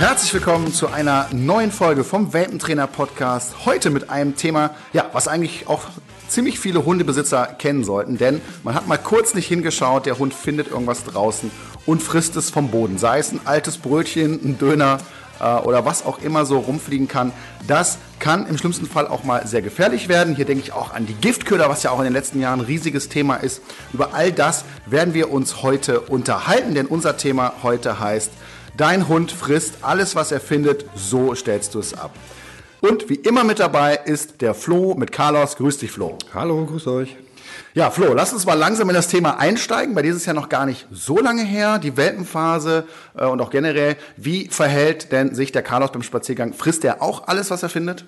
Herzlich willkommen zu einer neuen Folge vom Welpentrainer Podcast. Heute mit einem Thema, ja, was eigentlich auch ziemlich viele Hundebesitzer kennen sollten, denn man hat mal kurz nicht hingeschaut, der Hund findet irgendwas draußen und frisst es vom Boden. Sei es ein altes Brötchen, ein Döner äh, oder was auch immer so rumfliegen kann. Das kann im schlimmsten Fall auch mal sehr gefährlich werden. Hier denke ich auch an die Giftköder, was ja auch in den letzten Jahren ein riesiges Thema ist. Über all das werden wir uns heute unterhalten, denn unser Thema heute heißt, dein Hund frisst alles, was er findet, so stellst du es ab. Und wie immer mit dabei ist der Flo mit Carlos. Grüß dich, Flo. Hallo, grüß euch. Ja, Flo, lass uns mal langsam in das Thema einsteigen. Bei dir ist es ja noch gar nicht so lange her, die Welpenphase äh, und auch generell. Wie verhält denn sich der Carlos beim Spaziergang? Frisst er auch alles, was er findet?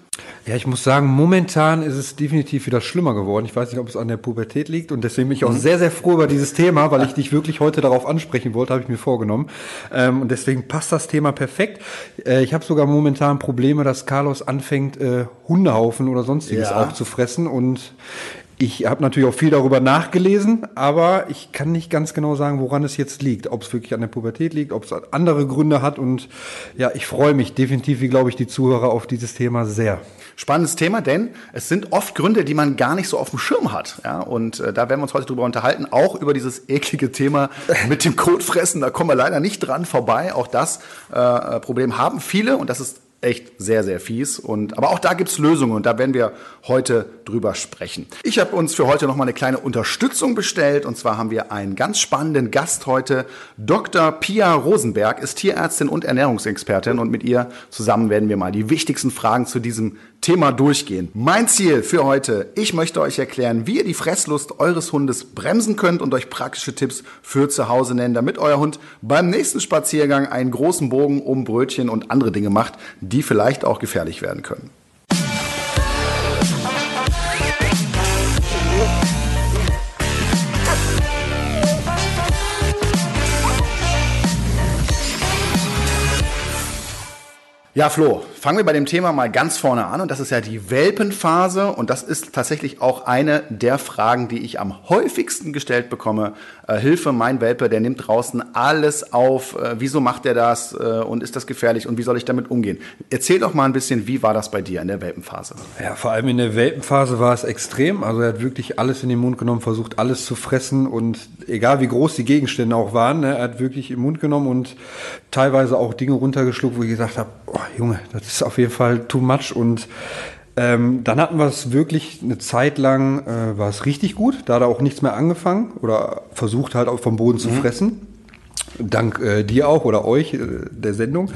Ja, ich muss sagen, momentan ist es definitiv wieder schlimmer geworden. Ich weiß nicht, ob es an der Pubertät liegt und deswegen bin ich auch mhm. sehr, sehr froh über dieses Thema, weil ich dich wirklich heute darauf ansprechen wollte, habe ich mir vorgenommen. Ähm, und deswegen passt das Thema perfekt. Äh, ich habe sogar momentan Probleme, dass Carlos anfängt, äh, Hundehaufen oder sonstiges ja. auch zu fressen und ich habe natürlich auch viel darüber nachgelesen, aber ich kann nicht ganz genau sagen, woran es jetzt liegt. Ob es wirklich an der Pubertät liegt, ob es andere Gründe hat. Und ja, ich freue mich definitiv, wie glaube ich, die Zuhörer auf dieses Thema sehr. Spannendes Thema, denn es sind oft Gründe, die man gar nicht so auf dem Schirm hat. Ja, und äh, da werden wir uns heute drüber unterhalten, auch über dieses eklige Thema mit dem Kotfressen. Da kommen wir leider nicht dran vorbei. Auch das äh, Problem haben viele und das ist echt sehr, sehr fies. Und, aber auch da gibt's Lösungen und da werden wir heute drüber sprechen. Ich habe uns für heute nochmal eine kleine Unterstützung bestellt und zwar haben wir einen ganz spannenden Gast heute. Dr. Pia Rosenberg ist Tierärztin und Ernährungsexpertin und mit ihr zusammen werden wir mal die wichtigsten Fragen zu diesem Thema durchgehen. Mein Ziel für heute, ich möchte euch erklären, wie ihr die Fresslust eures Hundes bremsen könnt und euch praktische Tipps für zu Hause nennen, damit euer Hund beim nächsten Spaziergang einen großen Bogen um Brötchen und andere Dinge macht, die vielleicht auch gefährlich werden können. Ja, Flo, fangen wir bei dem Thema mal ganz vorne an und das ist ja die Welpenphase und das ist tatsächlich auch eine der Fragen, die ich am häufigsten gestellt bekomme. Äh, Hilfe, mein Welpe, der nimmt draußen alles auf. Äh, wieso macht er das äh, und ist das gefährlich und wie soll ich damit umgehen? Erzähl doch mal ein bisschen, wie war das bei dir in der Welpenphase? Ja, vor allem in der Welpenphase war es extrem. Also er hat wirklich alles in den Mund genommen, versucht alles zu fressen und egal wie groß die Gegenstände auch waren, ne, er hat wirklich im Mund genommen und teilweise auch Dinge runtergeschluckt, wo ich gesagt habe, oh, Junge, das ist auf jeden Fall too much und ähm, dann hatten wir es wirklich eine Zeit lang, äh, war es richtig gut. Da hat er auch nichts mehr angefangen oder versucht halt auch vom Boden zu mhm. fressen. Dank äh, dir auch oder euch, äh, der Sendung.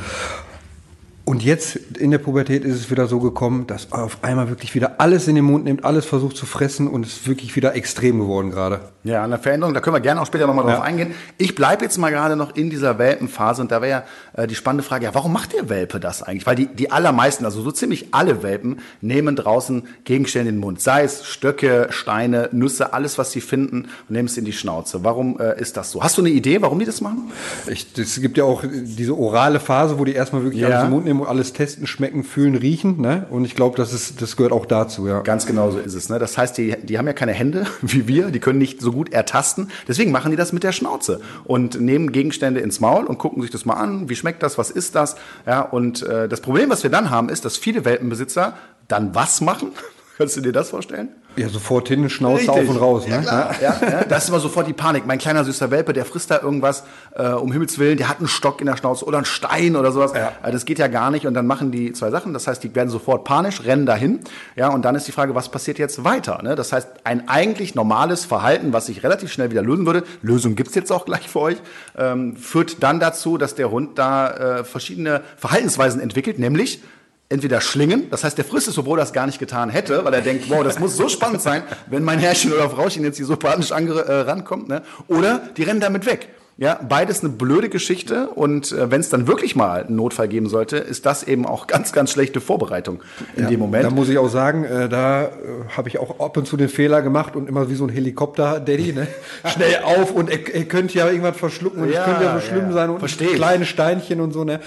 Und jetzt in der Pubertät ist es wieder so gekommen, dass er auf einmal wirklich wieder alles in den Mund nimmt, alles versucht zu fressen und es ist wirklich wieder extrem geworden gerade. Ja, eine Veränderung, da können wir gerne auch später nochmal drauf ja. eingehen. Ich bleibe jetzt mal gerade noch in dieser Welpenphase und da wäre ja äh, die spannende Frage, ja, warum macht der Welpe das eigentlich? Weil die, die allermeisten, also so ziemlich alle Welpen, nehmen draußen Gegenstände in den Mund. Sei es Stöcke, Steine, Nüsse, alles, was sie finden und nehmen es in die Schnauze. Warum äh, ist das so? Hast du eine Idee, warum die das machen? es gibt ja auch diese orale Phase, wo die erstmal wirklich ja. alles im Mund nehmen Alles testen, schmecken, fühlen, riechen. Ne? Und ich glaube, das, das gehört auch dazu. Ja. Ganz genau so ist es. Ne? Das heißt, die, die haben ja keine Hände wie wir, die können nicht so gut ertasten. Deswegen machen die das mit der Schnauze und nehmen Gegenstände ins Maul und gucken sich das mal an. Wie schmeckt das? Was ist das? Ja, und äh, das Problem, was wir dann haben, ist, dass viele Welpenbesitzer dann was machen? Kannst du dir das vorstellen? Ja, sofort hin, Schnauze Richtig. auf und raus. Ne? Ja, ja, ja, das ist immer sofort die Panik. Mein kleiner süßer Welpe, der frisst da irgendwas, äh, um Himmels Willen, der hat einen Stock in der Schnauze oder einen Stein oder sowas. Ja. Äh, das geht ja gar nicht. Und dann machen die zwei Sachen. Das heißt, die werden sofort panisch, rennen dahin. Ja, und dann ist die Frage, was passiert jetzt weiter? Ne? Das heißt, ein eigentlich normales Verhalten, was sich relativ schnell wieder lösen würde, Lösung gibt's jetzt auch gleich für euch, ähm, führt dann dazu, dass der Hund da äh, verschiedene Verhaltensweisen entwickelt, nämlich entweder schlingen, das heißt, der frisst es, obwohl er das gar nicht getan hätte, weil er denkt, wow, das muss so spannend sein, wenn mein Herrchen oder Frauchen jetzt hier so panisch äh, rankommt, ne? oder die rennen damit weg. Ja, beides eine blöde Geschichte und äh, wenn es dann wirklich mal einen Notfall geben sollte, ist das eben auch ganz, ganz schlechte Vorbereitung in ja, dem Moment. Da muss ich auch sagen, äh, da äh, habe ich auch ab und zu den Fehler gemacht und immer wie so ein Helikopter-Daddy, ne? schnell auf und er, er könnte ja irgendwas verschlucken und ja, es könnte ja so schlimm ja, sein und kleine Steinchen und so, ne?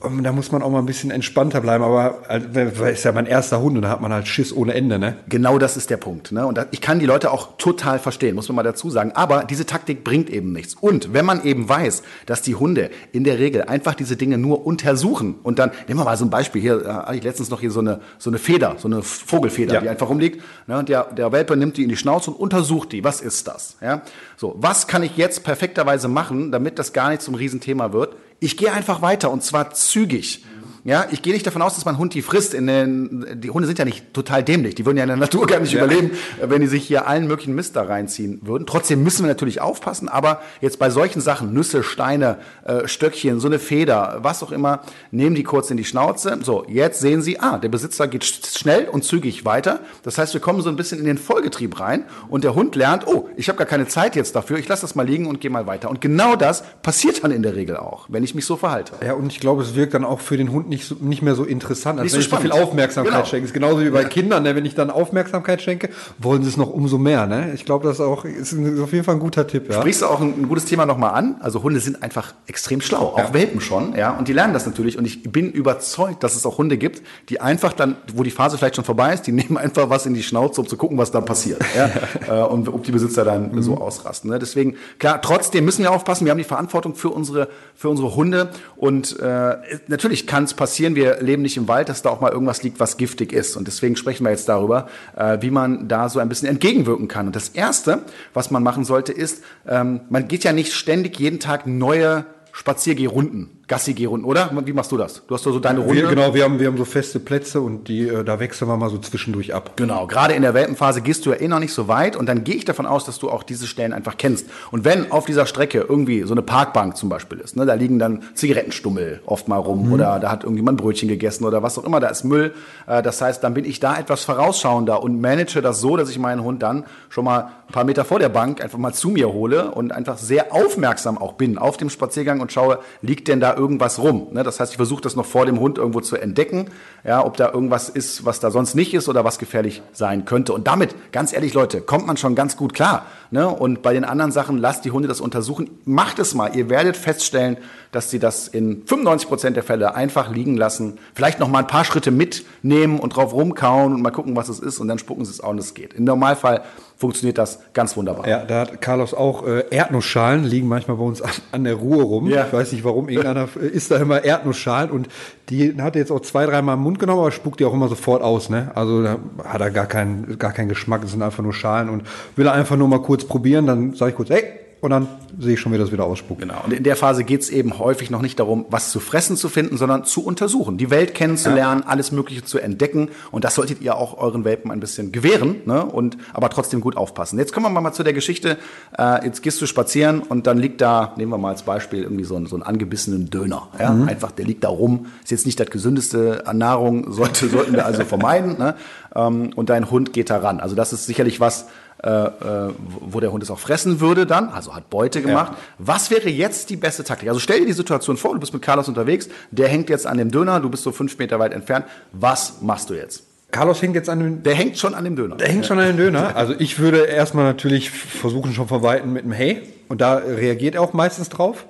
Und da muss man auch mal ein bisschen entspannter bleiben, aber äh, ist ja mein erster Hund und da hat man halt Schiss ohne Ende, ne? Genau das ist der Punkt. Ne? Und ich kann die Leute auch total verstehen, muss man mal dazu sagen. Aber diese Taktik bringt eben nichts. Und wenn man eben weiß, dass die Hunde in der Regel einfach diese Dinge nur untersuchen und dann, nehmen wir mal so ein Beispiel, hier äh, hatte ich letztens noch hier so eine, so eine Feder, so eine Vogelfeder, ja. die einfach rumliegt. Ne? Und der, der Welpe nimmt die in die Schnauze und untersucht die. Was ist das? Ja? So, was kann ich jetzt perfekterweise machen, damit das gar nicht zum Riesenthema wird? Ich gehe einfach weiter und zwar zügig. Ja, ich gehe nicht davon aus, dass mein Hund die frisst. In den, die Hunde sind ja nicht total dämlich. Die würden ja in der Natur gar nicht ja. überleben, wenn die sich hier allen möglichen Mist da reinziehen würden. Trotzdem müssen wir natürlich aufpassen. Aber jetzt bei solchen Sachen, Nüsse, Steine, äh, Stöckchen, so eine Feder, was auch immer, nehmen die kurz in die Schnauze. So, jetzt sehen Sie, ah, der Besitzer geht schnell und zügig weiter. Das heißt, wir kommen so ein bisschen in den Vollgetrieb rein und der Hund lernt, oh, ich habe gar keine Zeit jetzt dafür. Ich lasse das mal liegen und gehe mal weiter. Und genau das passiert dann in der Regel auch, wenn ich mich so verhalte. Ja, und ich glaube, es wirkt dann auch für den Hund nicht nicht, so, nicht mehr so interessant, als nicht wenn so ich so viel Aufmerksamkeit genau. schenke. ist genauso wie bei ja. Kindern, ne? wenn ich dann Aufmerksamkeit schenke, wollen sie es noch umso mehr. Ne? Ich glaube, das ist auch ist auf jeden Fall ein guter Tipp. Ja? Sprichst du auch ein, ein gutes Thema nochmal an? Also Hunde sind einfach extrem schlau, auch ja. Welpen schon, ja, und die lernen das natürlich. Und ich bin überzeugt, dass es auch Hunde gibt, die einfach dann, wo die Phase vielleicht schon vorbei ist, die nehmen einfach was in die Schnauze, um zu gucken, was da passiert. ja? Äh, und ob die Besitzer dann mhm. so ausrasten. Ne? Deswegen, klar, trotzdem müssen wir aufpassen, wir haben die Verantwortung für unsere, für unsere Hunde. Und äh, natürlich kann es passieren, wir wir leben nicht im Wald, dass da auch mal irgendwas liegt, was giftig ist. Und deswegen sprechen wir jetzt darüber, äh, wie man da so ein bisschen entgegenwirken kann. Und das Erste, was man machen sollte, ist, ähm, man geht ja nicht ständig jeden Tag neue Spaziergehrunden Gassi geh runden, oder? Wie machst du das? Du hast doch so deine Runde. Wir, genau, wir haben, wir haben so feste Plätze und die, äh, da wechseln wir mal so zwischendurch ab. Genau, gerade in der Welpenphase gehst du ja eh noch nicht so weit und dann gehe ich davon aus, dass du auch diese Stellen einfach kennst. Und wenn auf dieser Strecke irgendwie so eine Parkbank zum Beispiel ist, ne, da liegen dann Zigarettenstummel oft mal rum mhm. oder da hat irgendjemand Brötchen gegessen oder was auch immer, da ist Müll. Äh, das heißt, dann bin ich da etwas vorausschauender und manage das so, dass ich meinen Hund dann schon mal ein paar Meter vor der Bank einfach mal zu mir hole und einfach sehr aufmerksam auch bin auf dem Spaziergang und schaue, liegt denn da irgendwas rum? Ne? Das heißt, ich versuche das noch vor dem Hund irgendwo zu entdecken, ja, ob da irgendwas ist, was da sonst nicht ist oder was gefährlich sein könnte. Und damit, ganz ehrlich, Leute, kommt man schon ganz gut klar. Ne? Und bei den anderen Sachen, lasst die Hunde das untersuchen. Macht es mal. Ihr werdet feststellen, dass sie das in 95 Prozent der Fälle einfach liegen lassen. Vielleicht noch mal ein paar Schritte mitnehmen und drauf rumkauen und mal gucken, was es ist. Und dann spucken sie es auch und es geht. Im Normalfall funktioniert das ganz wunderbar. Ja, da hat Carlos auch äh, Erdnussschalen, liegen manchmal bei uns an, an der Ruhe rum. Ja. Ich weiß nicht warum, irgendeiner isst da immer Erdnussschalen und die hat er jetzt auch zwei, dreimal im Mund genommen, aber spuckt die auch immer sofort aus. Ne? Also da hat er gar keinen, gar keinen Geschmack, das sind einfach nur Schalen und will er einfach nur mal kurz probieren, dann sage ich kurz, hey, und dann sehe ich schon, wie das wieder ausspuckt. Genau. Und in der Phase geht es eben häufig noch nicht darum, was zu fressen zu finden, sondern zu untersuchen, die Welt kennenzulernen, ja. alles Mögliche zu entdecken. Und das solltet ihr auch euren Welpen ein bisschen gewähren, ne? und aber trotzdem gut aufpassen. Jetzt kommen wir mal zu der Geschichte. Äh, jetzt gehst du spazieren und dann liegt da, nehmen wir mal als Beispiel, irgendwie so ein, so ein angebissenen Döner. Ja? Mhm. Einfach, der liegt da rum. Ist jetzt nicht das gesündeste an Nahrung, sollte, sollten wir also vermeiden. Ne? Ähm, und dein Hund geht da ran. Also das ist sicherlich was, wo der Hund es auch fressen würde dann, also hat Beute gemacht. Ja. Was wäre jetzt die beste Taktik? Also stell dir die Situation vor, du bist mit Carlos unterwegs, der hängt jetzt an dem Döner, du bist so fünf Meter weit entfernt. Was machst du jetzt? Carlos hängt jetzt an dem. Der hängt schon an dem Döner. Der hängt schon an dem Döner. Also ich würde erstmal natürlich versuchen, schon von Weitem mit dem Hey. Und da reagiert er auch meistens drauf.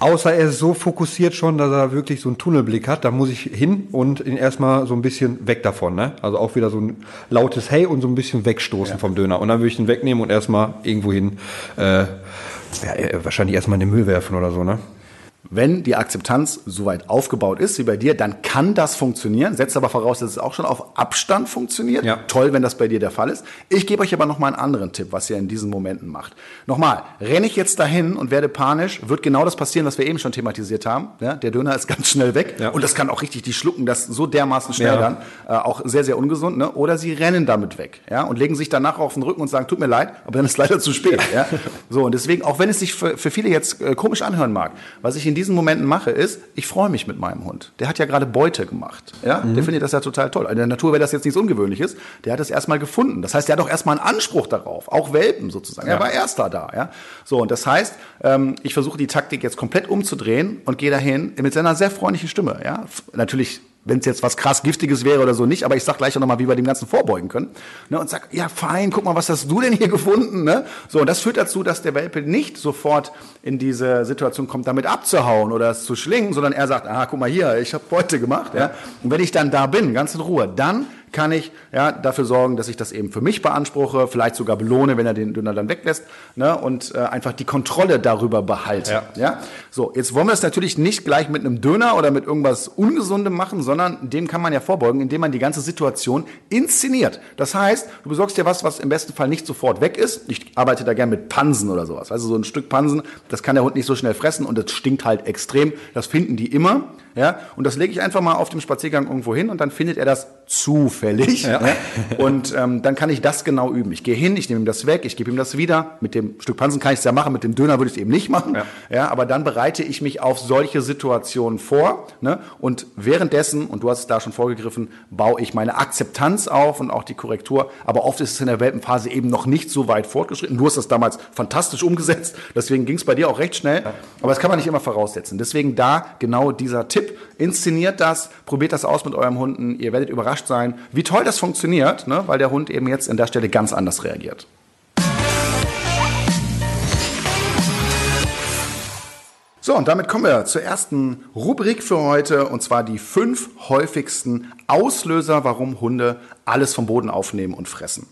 Außer er ist so fokussiert schon, dass er wirklich so einen Tunnelblick hat. Da muss ich hin und ihn erstmal so ein bisschen weg davon. Ne? Also auch wieder so ein lautes Hey und so ein bisschen wegstoßen ja. vom Döner. Und dann würde ich ihn wegnehmen und erstmal irgendwo hin, äh, ja, wahrscheinlich erstmal in den Müll werfen oder so. Ne? Wenn die Akzeptanz soweit aufgebaut ist wie bei dir, dann kann das funktionieren. Setzt aber voraus, dass es auch schon auf Abstand funktioniert. Ja. Toll, wenn das bei dir der Fall ist. Ich gebe euch aber noch mal einen anderen Tipp, was ihr in diesen Momenten macht. Nochmal, renne ich jetzt dahin und werde panisch, wird genau das passieren, was wir eben schon thematisiert haben. Ja, der Döner ist ganz schnell weg ja. und das kann auch richtig, die schlucken das so dermaßen schnell dann. Äh, auch sehr, sehr ungesund. Ne? Oder sie rennen damit weg ja? und legen sich danach auf den Rücken und sagen, tut mir leid, aber dann ist leider zu spät. Ja? So, und deswegen, auch wenn es sich für, für viele jetzt äh, komisch anhören mag, was ich in in diesen Momenten mache, ist, ich freue mich mit meinem Hund. Der hat ja gerade Beute gemacht. Ja? Mhm. Der findet das ja total toll. In der Natur wäre das jetzt nichts Ungewöhnliches. Der hat es erstmal gefunden. Das heißt, der hat auch erstmal einen Anspruch darauf. Auch Welpen sozusagen. Ja. Er war erster da. Ja? So, und das heißt, ähm, ich versuche die Taktik jetzt komplett umzudrehen und gehe dahin mit seiner sehr freundlichen Stimme. Ja? Natürlich wenn es jetzt was krass Giftiges wäre oder so nicht, aber ich sag gleich auch nochmal, wie wir dem Ganzen vorbeugen können. Ne, und sag, ja fein, guck mal, was hast du denn hier gefunden? Ne? So, und das führt dazu, dass der Welpe nicht sofort in diese Situation kommt, damit abzuhauen oder es zu schlingen, sondern er sagt, ah, guck mal hier, ich habe heute gemacht. Ja? Und wenn ich dann da bin, ganz in Ruhe, dann kann ich ja, dafür sorgen, dass ich das eben für mich beanspruche, vielleicht sogar belohne, wenn er den Döner dann weglässt ne, und äh, einfach die Kontrolle darüber behalte. Ja. ja. So, jetzt wollen wir es natürlich nicht gleich mit einem Döner oder mit irgendwas Ungesundem machen, sondern dem kann man ja vorbeugen, indem man die ganze Situation inszeniert. Das heißt, du besorgst dir was, was im besten Fall nicht sofort weg ist. Ich arbeite da gern mit Pansen oder sowas. Also so ein Stück Pansen, das kann der Hund nicht so schnell fressen und das stinkt halt extrem. Das finden die immer. Ja, und das lege ich einfach mal auf dem Spaziergang irgendwo hin und dann findet er das zufällig. Ja. Ja? Und ähm, dann kann ich das genau üben. Ich gehe hin, ich nehme ihm das weg, ich gebe ihm das wieder. Mit dem Stück Pansen kann ich es ja machen, mit dem Döner würde ich es eben nicht machen. Ja. ja, aber dann bereite ich mich auf solche Situationen vor. Ne? Und währenddessen, und du hast es da schon vorgegriffen, baue ich meine Akzeptanz auf und auch die Korrektur. Aber oft ist es in der Welpenphase eben noch nicht so weit fortgeschritten. Du hast das damals fantastisch umgesetzt, deswegen ging es bei dir auch recht schnell. Aber das kann man nicht immer voraussetzen. Deswegen da genau dieser Tipp Tipp, inszeniert das, probiert das aus mit eurem Hunden, ihr werdet überrascht sein, wie toll das funktioniert, ne? weil der Hund eben jetzt an der Stelle ganz anders reagiert. So, und damit kommen wir zur ersten Rubrik für heute, und zwar die fünf häufigsten Auslöser, warum Hunde alles vom Boden aufnehmen und fressen.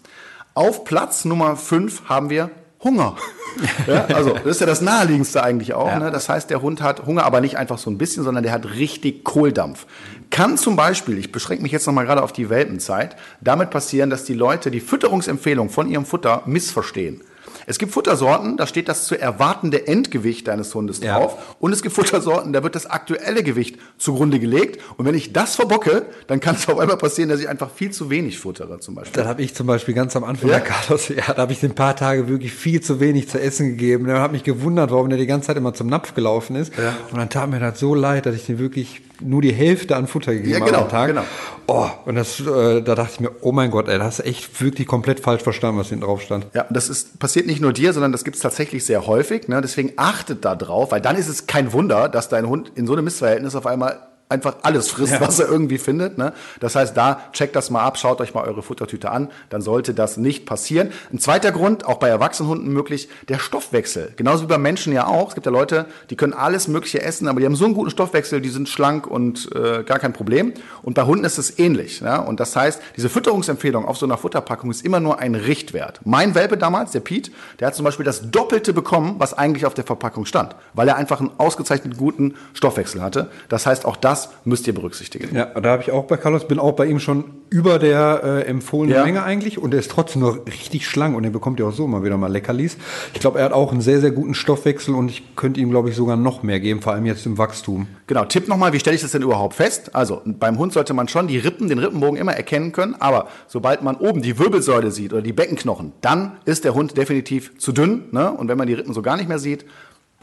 Auf Platz Nummer fünf haben wir Hunger. ja, also das ist ja das Naheliegendste eigentlich auch. Ja. Ne? Das heißt, der Hund hat Hunger, aber nicht einfach so ein bisschen, sondern der hat richtig Kohldampf. Kann zum Beispiel, ich beschränke mich jetzt nochmal gerade auf die Welpenzeit, damit passieren, dass die Leute die Fütterungsempfehlung von ihrem Futter missverstehen. Es gibt Futtersorten, da steht das zu erwartende Endgewicht deines Hundes ja. drauf. Und es gibt Futtersorten, da wird das aktuelle Gewicht zugrunde gelegt. Und wenn ich das verbocke, dann kann es auf einmal passieren, dass ich einfach viel zu wenig futtere, zum Beispiel. Dann habe ich zum Beispiel ganz am Anfang ja. der Carlos, ja, da habe ich den paar Tage wirklich viel zu wenig zu essen gegeben. Dann habe mich gewundert, warum der die ganze Zeit immer zum Napf gelaufen ist. Ja. Und dann tat mir das so leid, dass ich den wirklich nur die Hälfte an Futter gegeben ja, genau, am Tag. Genau. Oh, und das, äh, da dachte ich mir, oh mein Gott, ey, das hast echt wirklich komplett falsch verstanden, was hinten drauf stand. Ja, das ist, passiert nicht nur dir, sondern das gibt es tatsächlich sehr häufig. Ne? Deswegen achtet da drauf, weil dann ist es kein Wunder, dass dein Hund in so einem Missverhältnis auf einmal einfach alles frisst, ja. was er irgendwie findet. Ne? Das heißt, da checkt das mal ab, schaut euch mal eure Futtertüte an, dann sollte das nicht passieren. Ein zweiter Grund, auch bei Erwachsenenhunden möglich, der Stoffwechsel. Genauso wie bei Menschen ja auch. Es gibt ja Leute, die können alles Mögliche essen, aber die haben so einen guten Stoffwechsel, die sind schlank und äh, gar kein Problem. Und bei Hunden ist es ähnlich. Ja? Und das heißt, diese Fütterungsempfehlung auf so einer Futterpackung ist immer nur ein Richtwert. Mein Welpe damals, der Pete, der hat zum Beispiel das Doppelte bekommen, was eigentlich auf der Verpackung stand, weil er einfach einen ausgezeichnet guten Stoffwechsel hatte. Das heißt, auch das müsst ihr berücksichtigen. Ja, da habe ich auch bei Carlos, bin auch bei ihm schon über der äh, empfohlenen ja. Menge eigentlich und er ist trotzdem noch richtig schlank und er bekommt ja auch so mal wieder mal Leckerlis. Ich glaube, er hat auch einen sehr, sehr guten Stoffwechsel und ich könnte ihm, glaube ich, sogar noch mehr geben, vor allem jetzt im Wachstum. Genau, Tipp nochmal, wie stelle ich das denn überhaupt fest? Also beim Hund sollte man schon die Rippen, den Rippenbogen immer erkennen können, aber sobald man oben die Wirbelsäule sieht oder die Beckenknochen, dann ist der Hund definitiv zu dünn. Ne? Und wenn man die Rippen so gar nicht mehr sieht,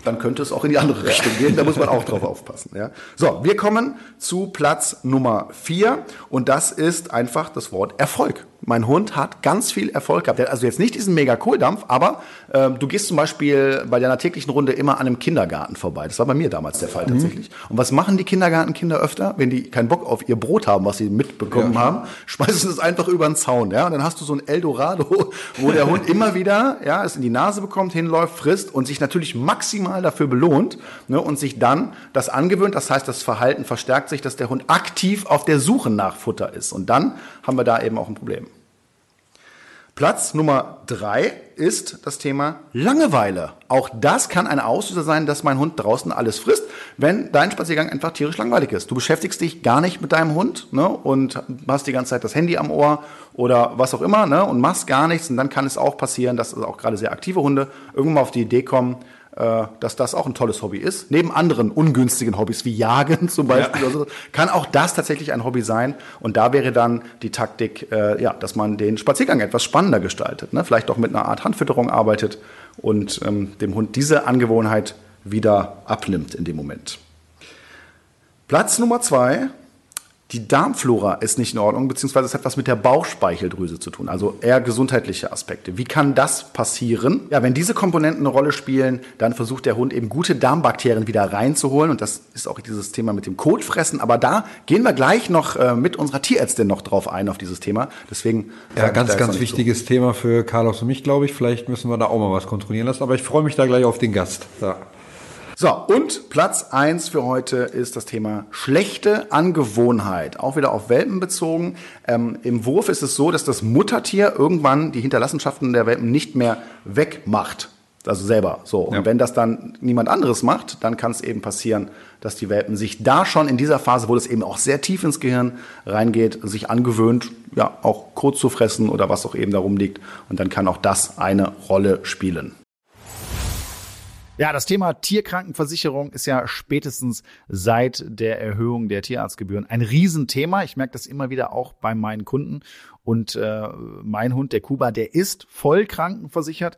dann könnte es auch in die andere Richtung gehen. Da muss man auch drauf aufpassen. Ja. So, wir kommen zu Platz Nummer vier und das ist einfach das Wort Erfolg. Mein Hund hat ganz viel Erfolg gehabt. Also jetzt nicht diesen mega Kohldampf, aber äh, du gehst zum Beispiel bei deiner täglichen Runde immer an einem Kindergarten vorbei. Das war bei mir damals der Fall mhm. tatsächlich. Und was machen die Kindergartenkinder öfter, wenn die keinen Bock auf ihr Brot haben, was sie mitbekommen ja. haben? Schmeißen sie es einfach über den Zaun. Ja? Und dann hast du so ein Eldorado, wo der Hund immer wieder ja, es in die Nase bekommt, hinläuft, frisst und sich natürlich maximal dafür belohnt ne, und sich dann das angewöhnt. Das heißt, das Verhalten verstärkt sich, dass der Hund aktiv auf der Suche nach Futter ist. Und dann haben wir da eben auch ein Problem. Platz Nummer drei ist das Thema Langeweile. Auch das kann ein Auslöser sein, dass mein Hund draußen alles frisst, wenn dein Spaziergang einfach tierisch langweilig ist. Du beschäftigst dich gar nicht mit deinem Hund ne, und hast die ganze Zeit das Handy am Ohr oder was auch immer ne, und machst gar nichts. Und dann kann es auch passieren, dass auch gerade sehr aktive Hunde irgendwann mal auf die Idee kommen, dass das auch ein tolles Hobby ist. Neben anderen ungünstigen Hobbys wie Jagen zum Beispiel, ja. so, kann auch das tatsächlich ein Hobby sein. Und da wäre dann die Taktik, äh, ja, dass man den Spaziergang etwas spannender gestaltet. Ne? Vielleicht auch mit einer Art Handfütterung arbeitet und ähm, dem Hund diese Angewohnheit wieder abnimmt in dem Moment. Platz Nummer zwei die Darmflora ist nicht in Ordnung, beziehungsweise es hat was mit der Bauchspeicheldrüse zu tun, also eher gesundheitliche Aspekte. Wie kann das passieren? Ja, wenn diese Komponenten eine Rolle spielen, dann versucht der Hund eben gute Darmbakterien wieder reinzuholen und das ist auch dieses Thema mit dem Kotfressen. Aber da gehen wir gleich noch äh, mit unserer Tierärztin noch drauf ein auf dieses Thema. Deswegen ja, ganz, ganz wichtiges so. Thema für Carlos und mich, glaube ich. Vielleicht müssen wir da auch mal was kontrollieren lassen. Aber ich freue mich da gleich auf den Gast. Ja. So, und Platz eins für heute ist das Thema schlechte Angewohnheit. Auch wieder auf Welpen bezogen. Ähm, Im Wurf ist es so, dass das Muttertier irgendwann die Hinterlassenschaften der Welpen nicht mehr wegmacht. Also selber. So. Und ja. wenn das dann niemand anderes macht, dann kann es eben passieren, dass die Welpen sich da schon in dieser Phase, wo das eben auch sehr tief ins Gehirn reingeht, sich angewöhnt, ja, auch kurz zu fressen oder was auch eben darum liegt. Und dann kann auch das eine Rolle spielen. Ja, das Thema Tierkrankenversicherung ist ja spätestens seit der Erhöhung der Tierarztgebühren ein Riesenthema. Ich merke das immer wieder auch bei meinen Kunden. Und äh, mein Hund, der Kuba, der ist voll krankenversichert.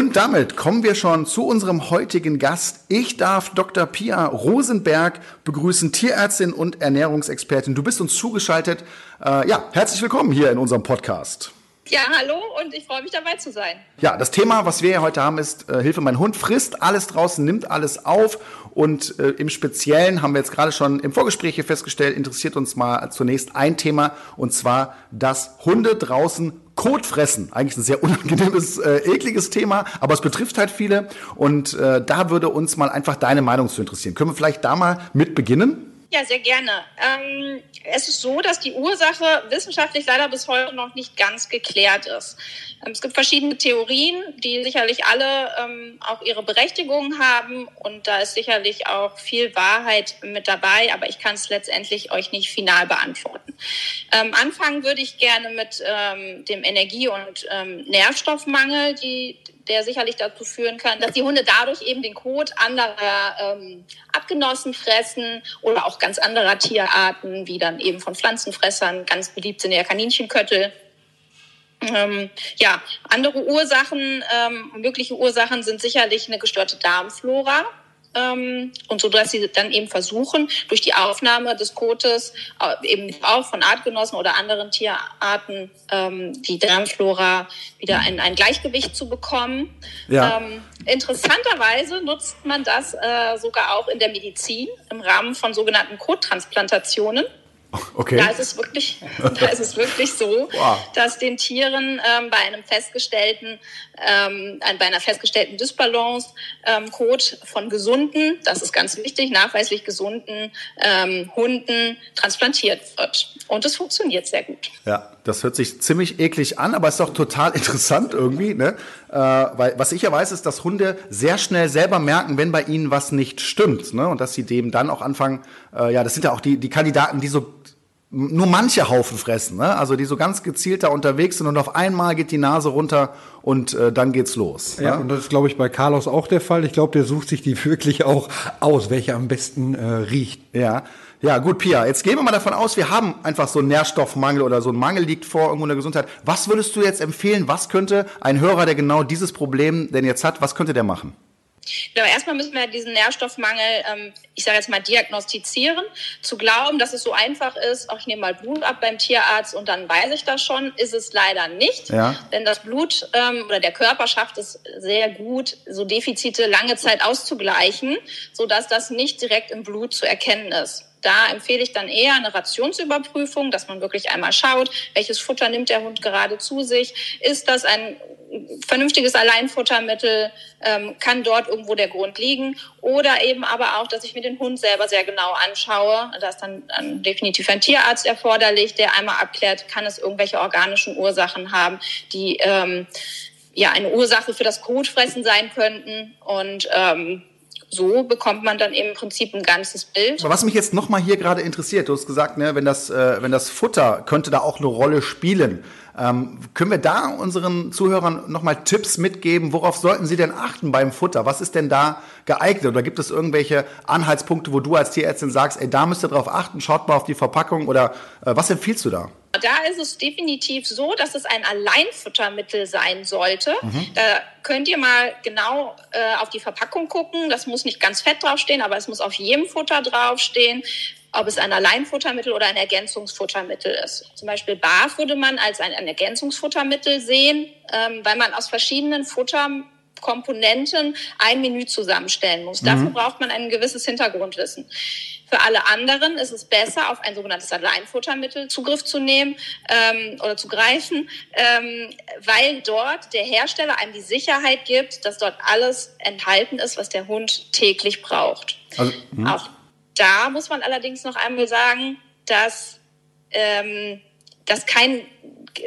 Und damit kommen wir schon zu unserem heutigen Gast. Ich darf Dr. Pia Rosenberg begrüßen, Tierärztin und Ernährungsexpertin. Du bist uns zugeschaltet. Äh, ja, herzlich willkommen hier in unserem Podcast. Ja, hallo und ich freue mich dabei zu sein. Ja, das Thema, was wir heute haben, ist äh, Hilfe, mein Hund frisst alles draußen, nimmt alles auf und äh, im Speziellen haben wir jetzt gerade schon im Vorgespräch hier festgestellt, interessiert uns mal zunächst ein Thema und zwar, dass Hunde draußen Kot fressen. Eigentlich ein sehr unangenehmes, äh, ekliges Thema, aber es betrifft halt viele und äh, da würde uns mal einfach deine Meinung zu interessieren. Können wir vielleicht da mal mit beginnen? Ja, sehr gerne. Ähm, es ist so, dass die Ursache wissenschaftlich leider bis heute noch nicht ganz geklärt ist. Ähm, es gibt verschiedene Theorien, die sicherlich alle ähm, auch ihre Berechtigung haben und da ist sicherlich auch viel Wahrheit mit dabei, aber ich kann es letztendlich euch nicht final beantworten. Ähm, anfangen würde ich gerne mit ähm, dem Energie- und ähm, Nährstoffmangel, die der sicherlich dazu führen kann, dass die Hunde dadurch eben den Kot anderer ähm, Abgenossen fressen oder auch ganz anderer Tierarten, wie dann eben von Pflanzenfressern. Ganz beliebt sind ja Kaninchenköttel. Ähm, ja, andere Ursachen, ähm, mögliche Ursachen sind sicherlich eine gestörte Darmflora und so dass sie dann eben versuchen, durch die Aufnahme des Kotes äh, eben auch von Artgenossen oder anderen Tierarten ähm, die Darmflora wieder in ein Gleichgewicht zu bekommen. Ja. Ähm, interessanterweise nutzt man das äh, sogar auch in der Medizin im Rahmen von sogenannten Kottransplantationen. Okay. Da ist es wirklich, da ist es wirklich so, wow. dass den Tieren ähm, bei einem festgestellten, ähm, bei einer festgestellten Dysbalance ähm, von gesunden, das ist ganz wichtig, nachweislich gesunden ähm, Hunden transplantiert wird. Und es funktioniert sehr gut. Ja, das hört sich ziemlich eklig an, aber ist doch total interessant irgendwie, ne? Äh, weil was ich ja weiß, ist, dass Hunde sehr schnell selber merken, wenn bei ihnen was nicht stimmt, ne? Und dass sie dem dann auch anfangen, äh, ja, das sind ja auch die, die Kandidaten, die so nur manche Haufen fressen, ne? also die so ganz gezielt da unterwegs sind und auf einmal geht die Nase runter und äh, dann geht's los. Ja, ne? und das ist, glaube ich, bei Carlos auch der Fall. Ich glaube, der sucht sich die wirklich auch aus, welche am besten äh, riecht. Ja. Ja, gut, Pia, jetzt gehen wir mal davon aus, wir haben einfach so einen Nährstoffmangel oder so ein Mangel liegt vor irgendwo in der Gesundheit. Was würdest du jetzt empfehlen? Was könnte ein Hörer, der genau dieses Problem denn jetzt hat, was könnte der machen? Genau, erstmal müssen wir diesen Nährstoffmangel, ähm, ich sage jetzt mal, diagnostizieren. Zu glauben, dass es so einfach ist, auch ich nehme mal Blut ab beim Tierarzt und dann weiß ich das schon, ist es leider nicht. Ja. Denn das Blut ähm, oder der Körper schafft es sehr gut, so Defizite lange Zeit auszugleichen, sodass das nicht direkt im Blut zu erkennen ist. Da empfehle ich dann eher eine Rationsüberprüfung, dass man wirklich einmal schaut, welches Futter nimmt der Hund gerade zu sich. Ist das ein vernünftiges Alleinfuttermittel, ähm, kann dort irgendwo der Grund liegen. Oder eben aber auch, dass ich mir den Hund selber sehr genau anschaue. Da ist dann, dann definitiv ein Tierarzt erforderlich, der einmal abklärt, kann es irgendwelche organischen Ursachen haben, die ähm, ja eine Ursache für das Kotfressen sein könnten. Und ähm, so bekommt man dann im Prinzip ein ganzes Bild. Aber was mich jetzt nochmal hier gerade interessiert, du hast gesagt, ne, wenn das, äh, wenn das Futter könnte da auch eine Rolle spielen. Ähm, können wir da unseren Zuhörern nochmal Tipps mitgeben? Worauf sollten sie denn achten beim Futter? Was ist denn da geeignet? Oder gibt es irgendwelche Anhaltspunkte, wo du als Tierärztin sagst, ey, da müsst ihr drauf achten, schaut mal auf die Verpackung oder äh, was empfiehlst du da? Da ist es definitiv so, dass es ein Alleinfuttermittel sein sollte. Mhm. Da könnt ihr mal genau äh, auf die Verpackung gucken. Das muss nicht ganz fett draufstehen, aber es muss auf jedem Futter draufstehen ob es ein Alleinfuttermittel oder ein Ergänzungsfuttermittel ist. Zum Beispiel BAF würde man als ein, ein Ergänzungsfuttermittel sehen, ähm, weil man aus verschiedenen Futterkomponenten ein Menü zusammenstellen muss. Mhm. Dafür braucht man ein gewisses Hintergrundwissen. Für alle anderen ist es besser, auf ein sogenanntes Alleinfuttermittel Zugriff zu nehmen ähm, oder zu greifen, ähm, weil dort der Hersteller einem die Sicherheit gibt, dass dort alles enthalten ist, was der Hund täglich braucht. Also, hm. auch da muss man allerdings noch einmal sagen, dass ähm, dass kein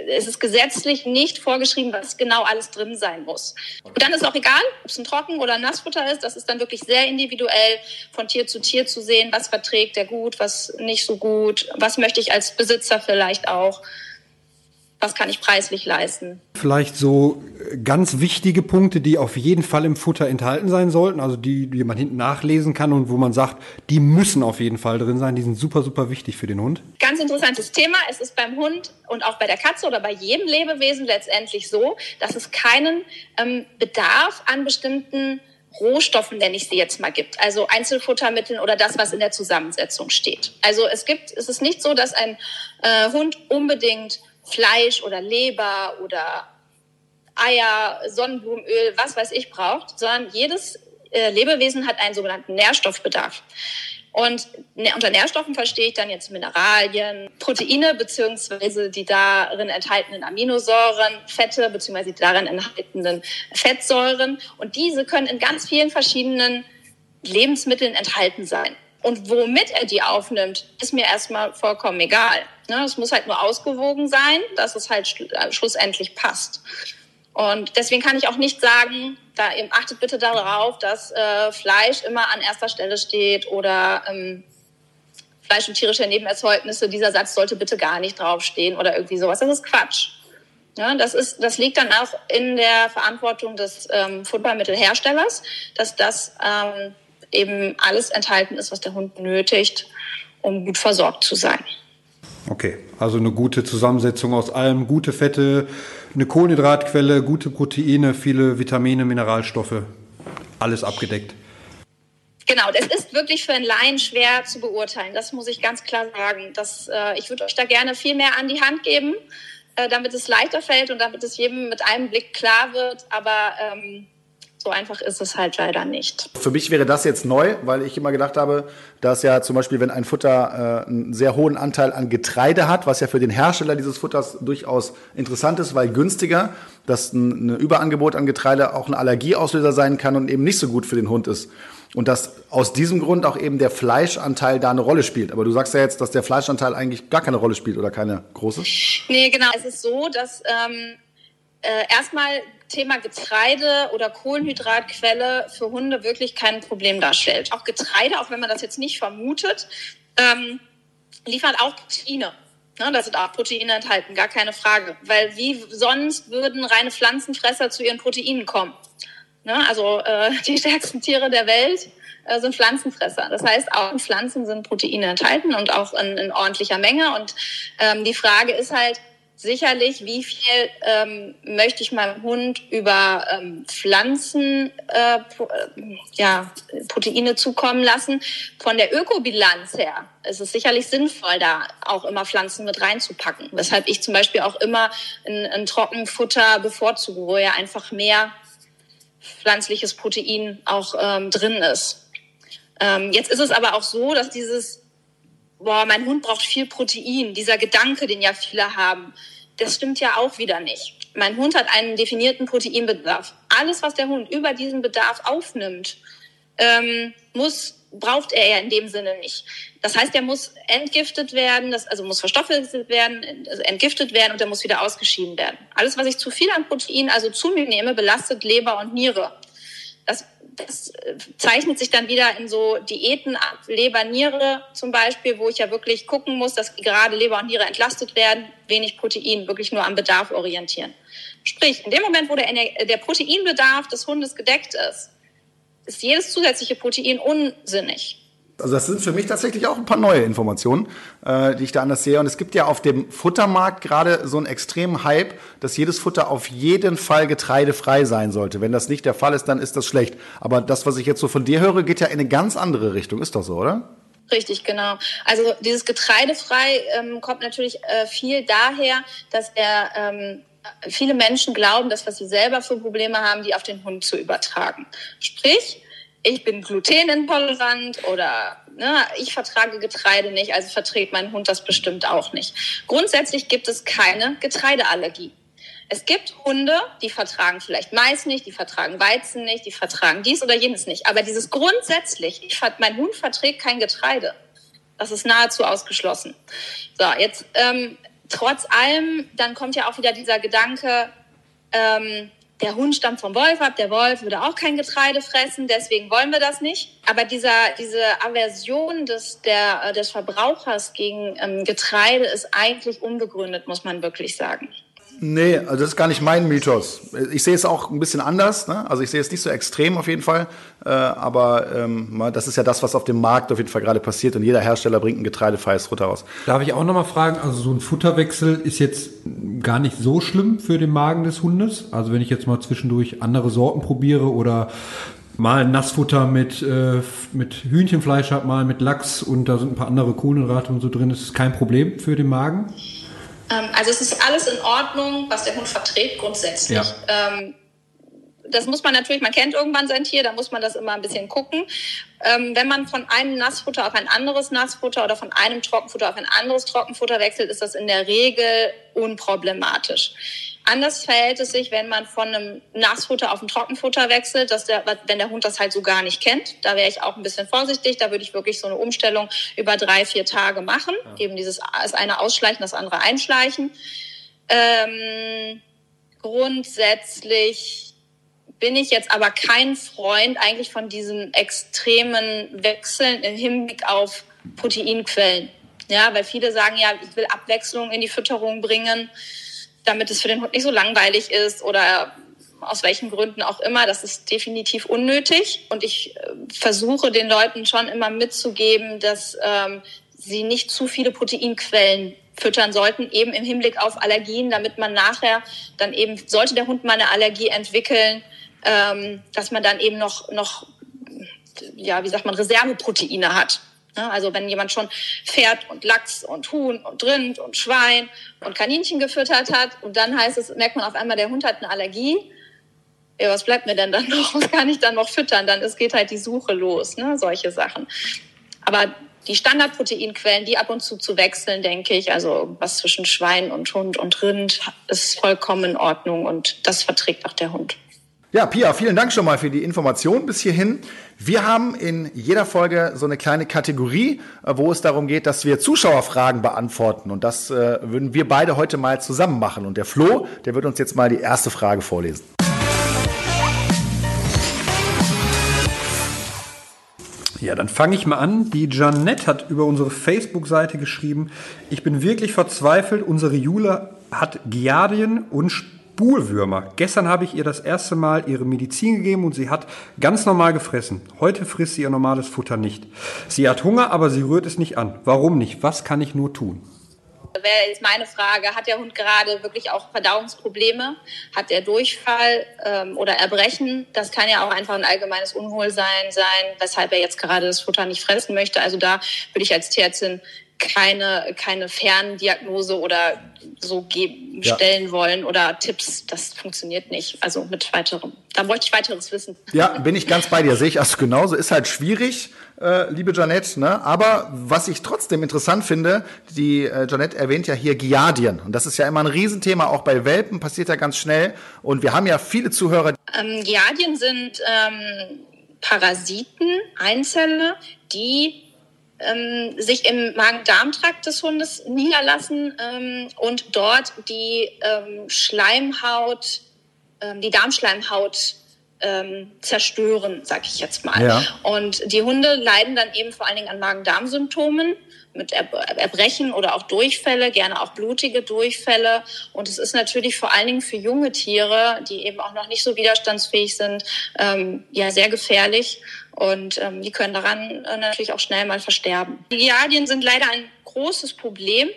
es ist gesetzlich nicht vorgeschrieben, was genau alles drin sein muss. Und dann ist auch egal, ob es ein Trocken- oder ein Nassfutter ist. Das ist dann wirklich sehr individuell von Tier zu Tier zu sehen, was verträgt der gut, was nicht so gut, was möchte ich als Besitzer vielleicht auch was kann ich preislich leisten. Vielleicht so ganz wichtige Punkte, die auf jeden Fall im Futter enthalten sein sollten, also die, die man hinten nachlesen kann und wo man sagt, die müssen auf jeden Fall drin sein, die sind super, super wichtig für den Hund. Ganz interessantes Thema. Es ist beim Hund und auch bei der Katze oder bei jedem Lebewesen letztendlich so, dass es keinen ähm, Bedarf an bestimmten Rohstoffen, nenne ich sie jetzt mal, gibt. Also Einzelfuttermitteln oder das, was in der Zusammensetzung steht. Also es gibt, es ist nicht so, dass ein äh, Hund unbedingt Fleisch oder Leber oder Eier, Sonnenblumenöl, was weiß ich braucht, sondern jedes äh, Lebewesen hat einen sogenannten Nährstoffbedarf. Und unter Nährstoffen verstehe ich dann jetzt Mineralien, Proteine beziehungsweise die darin enthaltenen Aminosäuren, Fette beziehungsweise die darin enthaltenen Fettsäuren. Und diese können in ganz vielen verschiedenen Lebensmitteln enthalten sein. Und womit er die aufnimmt, ist mir erstmal vollkommen egal. Ne? Es muss halt nur ausgewogen sein, dass es halt äh, schlussendlich passt. Und deswegen kann ich auch nicht sagen, da eben achtet bitte darauf, dass äh, Fleisch immer an erster Stelle steht oder ähm, Fleisch und tierische Nebenerzeugnisse, dieser Satz sollte bitte gar nicht draufstehen oder irgendwie sowas. Das ist Quatsch. Ja, das, ist, das liegt dann auch in der Verantwortung des ähm, Futtermittelherstellers, dass das ähm, eben alles enthalten ist, was der Hund benötigt, um gut versorgt zu sein. Okay, also eine gute Zusammensetzung aus allem, gute Fette, eine Kohlenhydratquelle, gute Proteine, viele Vitamine, Mineralstoffe, alles abgedeckt. Genau, es ist wirklich für einen Laien schwer zu beurteilen. Das muss ich ganz klar sagen. Das, äh, ich würde euch da gerne viel mehr an die Hand geben, äh, damit es leichter fällt und damit es jedem mit einem Blick klar wird. Aber ähm, so einfach ist es halt leider nicht. Für mich wäre das jetzt neu, weil ich immer gedacht habe, dass ja zum Beispiel, wenn ein Futter äh, einen sehr hohen Anteil an Getreide hat, was ja für den Hersteller dieses Futters durchaus interessant ist, weil günstiger, dass ein, ein Überangebot an Getreide auch ein Allergieauslöser sein kann und eben nicht so gut für den Hund ist. Und dass aus diesem Grund auch eben der Fleischanteil da eine Rolle spielt. Aber du sagst ja jetzt, dass der Fleischanteil eigentlich gar keine Rolle spielt oder keine große? Nee, genau. Es ist so, dass ähm, äh, erstmal Thema Getreide oder Kohlenhydratquelle für Hunde wirklich kein Problem darstellt. Auch Getreide, auch wenn man das jetzt nicht vermutet, ähm, liefert auch Proteine. Ne, da sind auch Proteine enthalten, gar keine Frage. Weil wie sonst würden reine Pflanzenfresser zu ihren Proteinen kommen? Ne, also äh, die stärksten Tiere der Welt äh, sind Pflanzenfresser. Das heißt, auch in Pflanzen sind Proteine enthalten und auch in, in ordentlicher Menge. Und ähm, die Frage ist halt, sicherlich, wie viel ähm, möchte ich meinem Hund über ähm, Pflanzen äh, ja, Proteine zukommen lassen. Von der Ökobilanz her ist es sicherlich sinnvoll, da auch immer Pflanzen mit reinzupacken. Weshalb ich zum Beispiel auch immer ein, ein Trockenfutter bevorzuge, wo ja einfach mehr pflanzliches Protein auch ähm, drin ist. Ähm, jetzt ist es aber auch so, dass dieses boah, mein Hund braucht viel Protein, dieser Gedanke, den ja viele haben, das stimmt ja auch wieder nicht. Mein Hund hat einen definierten Proteinbedarf. Alles, was der Hund über diesen Bedarf aufnimmt, ähm, muss braucht er ja in dem Sinne nicht. Das heißt, er muss entgiftet werden, das, also muss verstoffwechselt werden, also entgiftet werden und er muss wieder ausgeschieden werden. Alles, was ich zu viel an Protein, also zu mir nehme, belastet Leber und Niere. Das äh, zeichnet sich dann wieder in so Diäten ab, Leber, Niere zum Beispiel, wo ich ja wirklich gucken muss, dass gerade Leber und Niere entlastet werden, wenig Protein, wirklich nur am Bedarf orientieren. Sprich, in dem Moment, wo der, der Proteinbedarf des Hundes gedeckt ist, ist jedes zusätzliche Protein unsinnig. Also das sind für mich tatsächlich auch ein paar neue Informationen, äh, die ich da anders sehe. Und es gibt ja auf dem Futtermarkt gerade so einen extremen Hype, dass jedes Futter auf jeden Fall getreidefrei sein sollte. Wenn das nicht der Fall ist, dann ist das schlecht. Aber das, was ich jetzt so von dir höre, geht ja in eine ganz andere Richtung. Ist doch so, oder? Richtig, genau. Also dieses getreidefrei ähm, kommt natürlich äh, viel daher, dass er ähm, viele Menschen glauben, dass was sie selber für Probleme haben, die auf den Hund zu übertragen. Sprich, ich bin glutenintolerant oder ne, ich vertrage Getreide nicht, also verträgt mein Hund das bestimmt auch nicht. Grundsätzlich gibt es keine Getreideallergie. Es gibt Hunde, die vertragen vielleicht Mais nicht, die vertragen Weizen nicht, die vertragen dies oder jenes nicht. Aber dieses grundsätzlich, ich, mein Hund verträgt kein Getreide. Das ist nahezu ausgeschlossen. So, jetzt ähm, trotz allem, dann kommt ja auch wieder dieser Gedanke, ähm, der Hund stammt vom Wolf ab, der Wolf würde auch kein Getreide fressen, deswegen wollen wir das nicht. Aber dieser, diese Aversion des, der, des Verbrauchers gegen ähm, Getreide ist eigentlich unbegründet, muss man wirklich sagen. Nee, also das ist gar nicht mein Mythos. Ich sehe es auch ein bisschen anders. Ne? Also ich sehe es nicht so extrem auf jeden Fall. Äh, aber ähm, das ist ja das, was auf dem Markt auf jeden Fall gerade passiert. Und jeder Hersteller bringt ein getreidefreies Futter raus. Darf ich auch nochmal fragen, also so ein Futterwechsel ist jetzt gar nicht so schlimm für den Magen des Hundes? Also wenn ich jetzt mal zwischendurch andere Sorten probiere oder mal Nassfutter mit, äh, mit Hühnchenfleisch habe, mal mit Lachs und da sind ein paar andere Kohlenhydrate und so drin, ist es kein Problem für den Magen? Ähm, also es ist alles in Ordnung, was der Hund verträgt grundsätzlich. Ja. Ähm, das muss man natürlich, man kennt irgendwann sein Tier, da muss man das immer ein bisschen gucken. Ähm, wenn man von einem Nassfutter auf ein anderes Nassfutter oder von einem Trockenfutter auf ein anderes Trockenfutter wechselt, ist das in der Regel unproblematisch. Anders verhält es sich, wenn man von einem Nassfutter auf ein Trockenfutter wechselt, dass der, wenn der Hund das halt so gar nicht kennt. Da wäre ich auch ein bisschen vorsichtig. Da würde ich wirklich so eine Umstellung über drei, vier Tage machen. Ja. Eben dieses das eine ausschleichen, das andere einschleichen. Ähm, grundsätzlich bin ich jetzt aber kein Freund eigentlich von diesen extremen Wechseln im Hinblick auf Proteinquellen. Ja, weil viele sagen ja, ich will Abwechslung in die Fütterung bringen damit es für den Hund nicht so langweilig ist oder aus welchen Gründen auch immer. Das ist definitiv unnötig. Und ich äh, versuche den Leuten schon immer mitzugeben, dass ähm, sie nicht zu viele Proteinquellen füttern sollten, eben im Hinblick auf Allergien, damit man nachher dann eben, sollte der Hund mal eine Allergie entwickeln, ähm, dass man dann eben noch, noch, ja, wie sagt man, Reserveproteine hat. Ne? Also wenn jemand schon Pferd und Lachs und Huhn und Rind und Schwein und Kaninchen gefüttert hat und dann heißt es, merkt man auf einmal, der Hund hat eine Allergie. Ja, was bleibt mir denn dann noch? Was kann ich dann noch füttern? Dann ist, geht halt die Suche los, ne? solche Sachen. Aber die Standardproteinquellen, die ab und zu zu wechseln, denke ich, also was zwischen Schwein und Hund und Rind, ist vollkommen in Ordnung und das verträgt auch der Hund. Ja, Pia, vielen Dank schon mal für die Information bis hierhin. Wir haben in jeder Folge so eine kleine Kategorie, äh, wo es darum geht, dass wir Zuschauerfragen beantworten. Und das äh, würden wir beide heute mal zusammen machen. Und der Flo, der wird uns jetzt mal die erste Frage vorlesen. Ja, dann fange ich mal an. Die Janette hat über unsere Facebook-Seite geschrieben, ich bin wirklich verzweifelt, unsere Jule hat Giardien und Spulwürmer. Gestern habe ich ihr das erste Mal ihre Medizin gegeben und sie hat ganz normal gefressen. Heute frisst sie ihr normales Futter nicht. Sie hat Hunger, aber sie rührt es nicht an. Warum nicht? Was kann ich nur tun? wäre jetzt meine Frage, hat der Hund gerade wirklich auch Verdauungsprobleme? Hat er Durchfall ähm, oder Erbrechen? Das kann ja auch einfach ein allgemeines Unwohlsein sein, weshalb er jetzt gerade das Futter nicht fressen möchte. Also da würde ich als Tierärztin keine, keine Ferndiagnose oder so geben, ja. stellen wollen oder Tipps. Das funktioniert nicht. Also mit weiterem. Da wollte ich weiteres wissen. Ja, bin ich ganz bei dir. Sehe ich also genauso. Ist halt schwierig, äh, liebe Janette. Ne? Aber was ich trotzdem interessant finde, die äh, Janette erwähnt ja hier Giardien. Und das ist ja immer ein Riesenthema. Auch bei Welpen passiert ja ganz schnell. Und wir haben ja viele Zuhörer. Ähm, Giardien sind ähm, Parasiten, Einzelle, die ähm, sich im Magen-Darm-Trakt des Hundes niederlassen ähm, und dort die ähm, Schleimhaut, ähm, die Darmschleimhaut ähm, zerstören, sag ich jetzt mal. Ja. Und die Hunde leiden dann eben vor allen Dingen an Magen-Darm-Symptomen mit Erbrechen oder auch Durchfälle, gerne auch blutige Durchfälle. Und es ist natürlich vor allen Dingen für junge Tiere, die eben auch noch nicht so widerstandsfähig sind, ähm, ja sehr gefährlich. Und ähm, die können daran äh, natürlich auch schnell mal versterben. Die Giardien sind leider ein großes Problem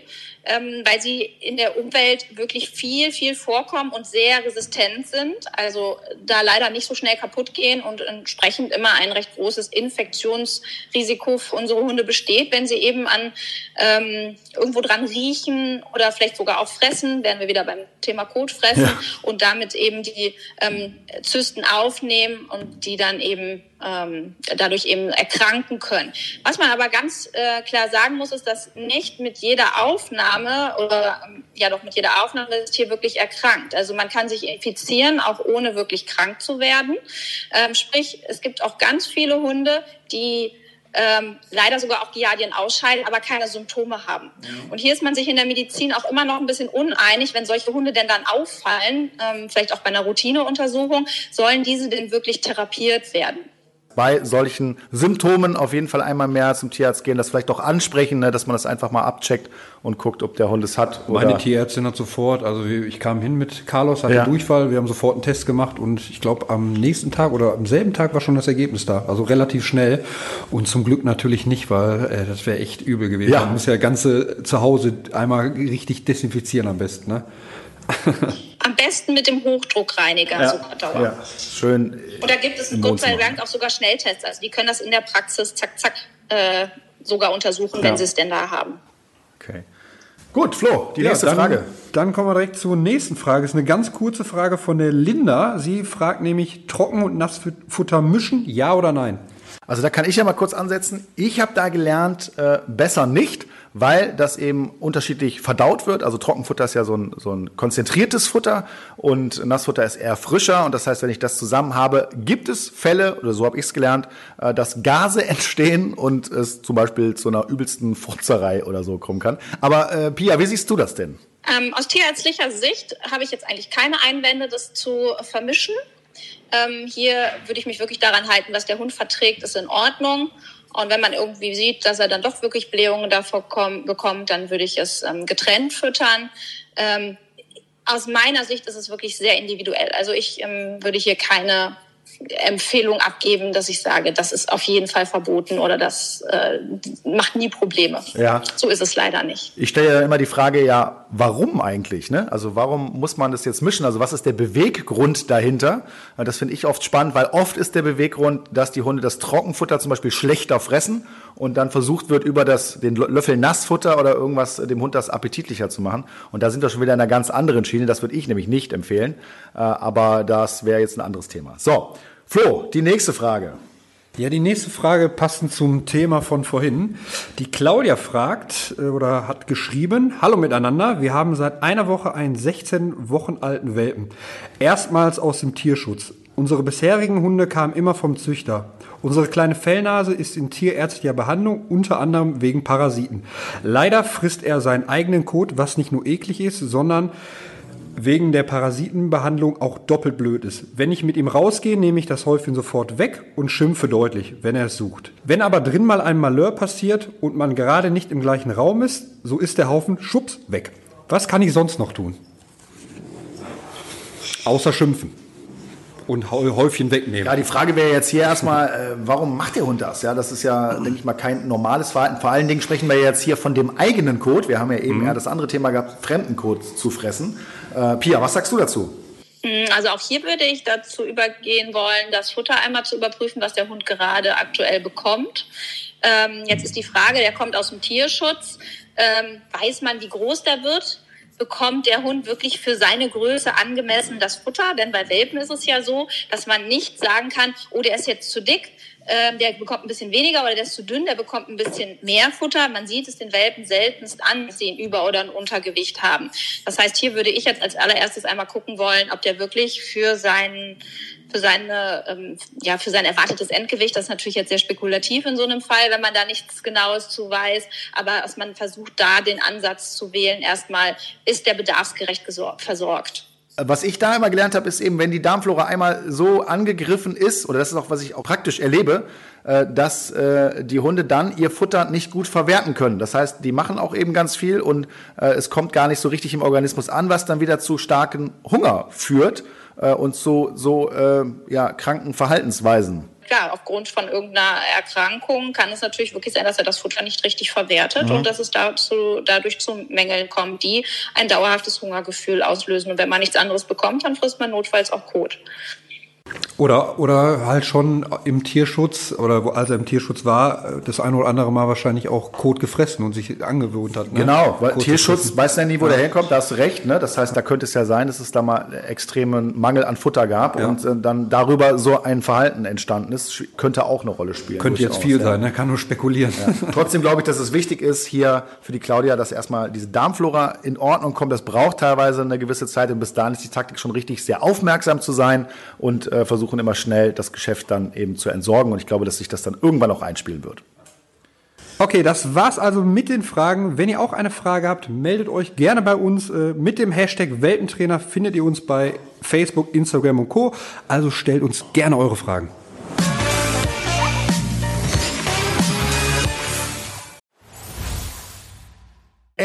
ähm, weil sie in der Umwelt wirklich viel, viel vorkommen und sehr resistent sind. Also da leider nicht so schnell kaputt gehen und entsprechend immer ein recht großes Infektionsrisiko für unsere Hunde besteht, wenn sie eben an ähm, irgendwo dran riechen oder vielleicht sogar auch fressen, wären wir wieder beim Thema Kotfressen ja. und damit eben die ähm, Zysten aufnehmen und die dann eben ähm, dadurch eben erkranken können. Was man aber ganz äh, klar sagen muss, ist, dass nicht mit jeder Aufnahme oder ähm, ja doch mit jeder Aufnahme das Tier wirklich erkrankt. Also man kann sich infizieren, auch ohne wirklich krank zu werden. Ähm, sprich, es gibt auch ganz viele Hunde, die ähm, leider sogar auch Giardien ausscheiden, aber keine Symptome haben. Ja. Und hier ist man sich in der Medizin auch immer noch ein bisschen uneinig, wenn solche Hunde denn dann auffallen, ähm, vielleicht auch bei einer Routineuntersuchung, sollen diese denn wirklich therapiert werden? Bei solchen Symptomen auf jeden Fall einmal mehr zum Tierarzt gehen, das vielleicht auch ansprechen, ne, dass man das einfach mal abcheckt und guckt, ob der Hund es hat. Oder Meine Tierärztin hat sofort, also ich kam hin mit Carlos, hatte ja. Durchfall, wir haben sofort einen Test gemacht und ich glaube am nächsten Tag oder am selben Tag war schon das Ergebnis da, also relativ schnell und zum Glück natürlich nicht, weil äh, das wäre echt übel gewesen. Ja. Man muss ja ganze zu Hause einmal richtig desinfizieren am besten. Ne? Am besten mit dem Hochdruckreiniger ja, sogar Ja, schön. Oder gibt es Gott sei Dank auch sogar Schnelltests. Also die können das in der Praxis zack, zack äh, sogar untersuchen, ja. wenn sie es denn da haben. Okay. Gut, Flo, die ja, nächste dann, Frage. Dann kommen wir direkt zur nächsten Frage. Das ist eine ganz kurze Frage von der Linda. Sie fragt nämlich, Trocken- und Nassfutter mischen, ja oder nein? Also da kann ich ja mal kurz ansetzen. Ich habe da gelernt, äh, besser nicht weil das eben unterschiedlich verdaut wird. Also Trockenfutter ist ja so ein, so ein konzentriertes Futter und Nassfutter ist eher frischer. Und das heißt, wenn ich das zusammen habe, gibt es Fälle, oder so habe ich es gelernt, äh, dass Gase entstehen und es zum Beispiel zu einer übelsten Furzerei oder so kommen kann. Aber äh, Pia, wie siehst du das denn? Ähm, aus tierärztlicher Sicht habe ich jetzt eigentlich keine Einwände, das zu vermischen. Ähm, hier würde ich mich wirklich daran halten, was der Hund verträgt, ist in Ordnung. Und wenn man irgendwie sieht, dass er dann doch wirklich Blähungen davor kommt, bekommt, dann würde ich es ähm, getrennt füttern. Ähm, aus meiner Sicht ist es wirklich sehr individuell. Also ich ähm, würde hier keine Empfehlung abgeben, dass ich sage, das ist auf jeden Fall verboten oder das äh, macht nie Probleme. Ja. So ist es leider nicht. Ich stelle ja immer die Frage, ja, warum eigentlich? Ne? Also warum muss man das jetzt mischen? Also was ist der Beweggrund dahinter? Das finde ich oft spannend, weil oft ist der Beweggrund, dass die Hunde das Trockenfutter zum Beispiel schlechter fressen und dann versucht wird, über das, den Löffel Nassfutter oder irgendwas dem Hund das appetitlicher zu machen. Und da sind wir schon wieder in einer ganz anderen Schiene. Das würde ich nämlich nicht empfehlen. Äh, aber das wäre jetzt ein anderes Thema. So, Flo, die nächste Frage. Ja, die nächste Frage passend zum Thema von vorhin. Die Claudia fragt äh, oder hat geschrieben, Hallo miteinander, wir haben seit einer Woche einen 16 Wochen alten Welpen. Erstmals aus dem Tierschutz. Unsere bisherigen Hunde kamen immer vom Züchter. Unsere kleine Fellnase ist in tierärztlicher Behandlung, unter anderem wegen Parasiten. Leider frisst er seinen eigenen Kot, was nicht nur eklig ist, sondern wegen der Parasitenbehandlung auch doppelt blöd ist. Wenn ich mit ihm rausgehe, nehme ich das Häufchen sofort weg und schimpfe deutlich, wenn er es sucht. Wenn aber drin mal ein Malheur passiert und man gerade nicht im gleichen Raum ist, so ist der Haufen schubs weg. Was kann ich sonst noch tun? Außer schimpfen und Häufchen wegnehmen. Ja, die Frage wäre jetzt hier erstmal, äh, warum macht der Hund das? Ja, das ist ja, denke ich mal, kein normales Verhalten. Vor allen Dingen sprechen wir jetzt hier von dem eigenen Code. Wir haben ja eben mhm. eher das andere Thema gehabt, fremden Code zu fressen. Äh, Pia, was sagst du dazu? Hm, also auch hier würde ich dazu übergehen wollen, das Futter einmal zu überprüfen, was der Hund gerade aktuell bekommt. Ähm, jetzt ist die Frage, der kommt aus dem Tierschutz. Ähm, weiß man, wie groß der wird? bekommt der Hund wirklich für seine Größe angemessen das Futter. Denn bei Welpen ist es ja so, dass man nicht sagen kann, oh, der ist jetzt zu dick, äh, der bekommt ein bisschen weniger oder der ist zu dünn, der bekommt ein bisschen mehr Futter. Man sieht es den Welpen seltenst an, dass sie ein Über- oder ein Untergewicht haben. Das heißt, hier würde ich jetzt als allererstes einmal gucken wollen, ob der wirklich für seinen für seine, ähm, ja, für sein erwartetes Endgewicht. Das ist natürlich jetzt sehr spekulativ in so einem Fall, wenn man da nichts Genaues zu weiß. Aber dass man versucht, da den Ansatz zu wählen, erstmal ist der bedarfsgerecht versorgt. Was ich da immer gelernt habe, ist eben, wenn die Darmflora einmal so angegriffen ist, oder das ist auch, was ich auch praktisch erlebe, äh, dass äh, die Hunde dann ihr Futter nicht gut verwerten können. Das heißt, die machen auch eben ganz viel und äh, es kommt gar nicht so richtig im Organismus an, was dann wieder zu starken Hunger führt und zu so ja, kranken Verhaltensweisen. Klar, aufgrund von irgendeiner Erkrankung kann es natürlich wirklich sein, dass er das Futter nicht richtig verwertet mhm. und dass es dazu, dadurch zu Mängeln kommt, die ein dauerhaftes Hungergefühl auslösen. Und wenn man nichts anderes bekommt, dann frisst man notfalls auch Kot. Oder, oder halt schon im Tierschutz oder wo, als er im Tierschutz war, das ein oder andere Mal wahrscheinlich auch Kot gefressen und sich angewöhnt hat. Ne? Genau, weil Kot Tierschutz weiß ja nie, wo ja. der herkommt, da hast du recht. Ne? Das heißt, da könnte es ja sein, dass es da mal extremen Mangel an Futter gab ja. und äh, dann darüber so ein Verhalten entstanden ist. Könnte auch eine Rolle spielen. Könnte jetzt viel ja. sein, ne? kann nur spekulieren. Trotzdem glaube ich, dass es wichtig ist, hier für die Claudia, dass erstmal diese Darmflora in Ordnung kommt. Das braucht teilweise eine gewisse Zeit und bis dahin ist die Taktik schon richtig, sehr aufmerksam zu sein und äh, versuchen, immer schnell das Geschäft dann eben zu entsorgen. Und ich glaube, dass sich das dann irgendwann auch einspielen wird. Okay, das war's also mit den Fragen. Wenn ihr auch eine Frage habt, meldet euch gerne bei uns. Äh, mit dem Hashtag Welpentrainer findet ihr uns bei Facebook, Instagram und Co. Also stellt uns gerne eure Fragen.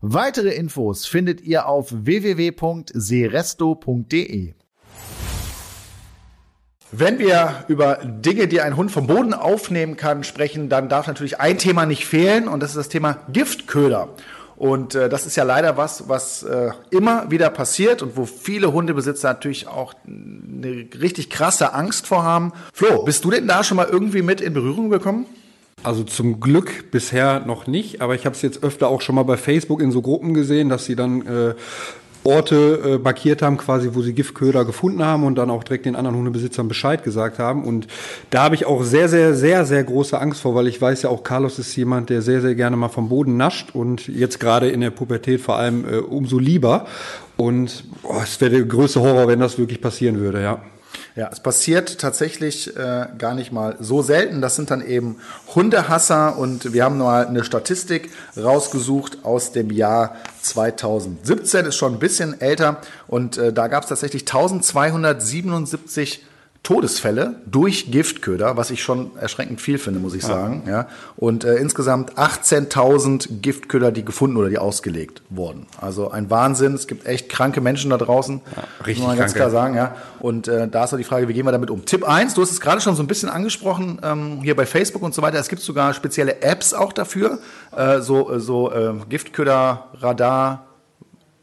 Weitere Infos findet ihr auf www.seresto.de. Wenn wir über Dinge, die ein Hund vom Boden aufnehmen kann, sprechen, dann darf natürlich ein Thema nicht fehlen und das ist das Thema Giftköder. Und äh, das ist ja leider was, was äh, immer wieder passiert und wo viele Hundebesitzer natürlich auch eine richtig krasse Angst vor haben. Flo, bist du denn da schon mal irgendwie mit in Berührung gekommen? Also zum Glück bisher noch nicht, aber ich habe es jetzt öfter auch schon mal bei Facebook in so Gruppen gesehen, dass sie dann äh, Orte äh, markiert haben, quasi, wo sie Giftköder gefunden haben und dann auch direkt den anderen Hundebesitzern Bescheid gesagt haben. Und da habe ich auch sehr, sehr, sehr, sehr große Angst vor, weil ich weiß ja auch, Carlos ist jemand, der sehr, sehr gerne mal vom Boden nascht und jetzt gerade in der Pubertät vor allem äh, umso lieber. Und oh, es wäre der größte Horror, wenn das wirklich passieren würde, ja. Ja, es passiert tatsächlich äh, gar nicht mal so selten. Das sind dann eben Hundehasser. Und wir haben mal eine Statistik rausgesucht aus dem Jahr 2017, ist schon ein bisschen älter. Und äh, da gab es tatsächlich 1277 Todesfälle durch Giftköder, was ich schon erschreckend viel finde, muss ich sagen. Ja. Und äh, insgesamt 18.000 Giftköder, die gefunden oder die ausgelegt wurden. Also ein Wahnsinn. Es gibt echt kranke Menschen da draußen. Ja, richtig muss man ganz klar sagen. Ja. Und äh, da ist auch die Frage, wie gehen wir damit um? Tipp 1, du hast es gerade schon so ein bisschen angesprochen, ähm, hier bei Facebook und so weiter. Es gibt sogar spezielle Apps auch dafür. Äh, so äh, so äh, Giftköder, Radar,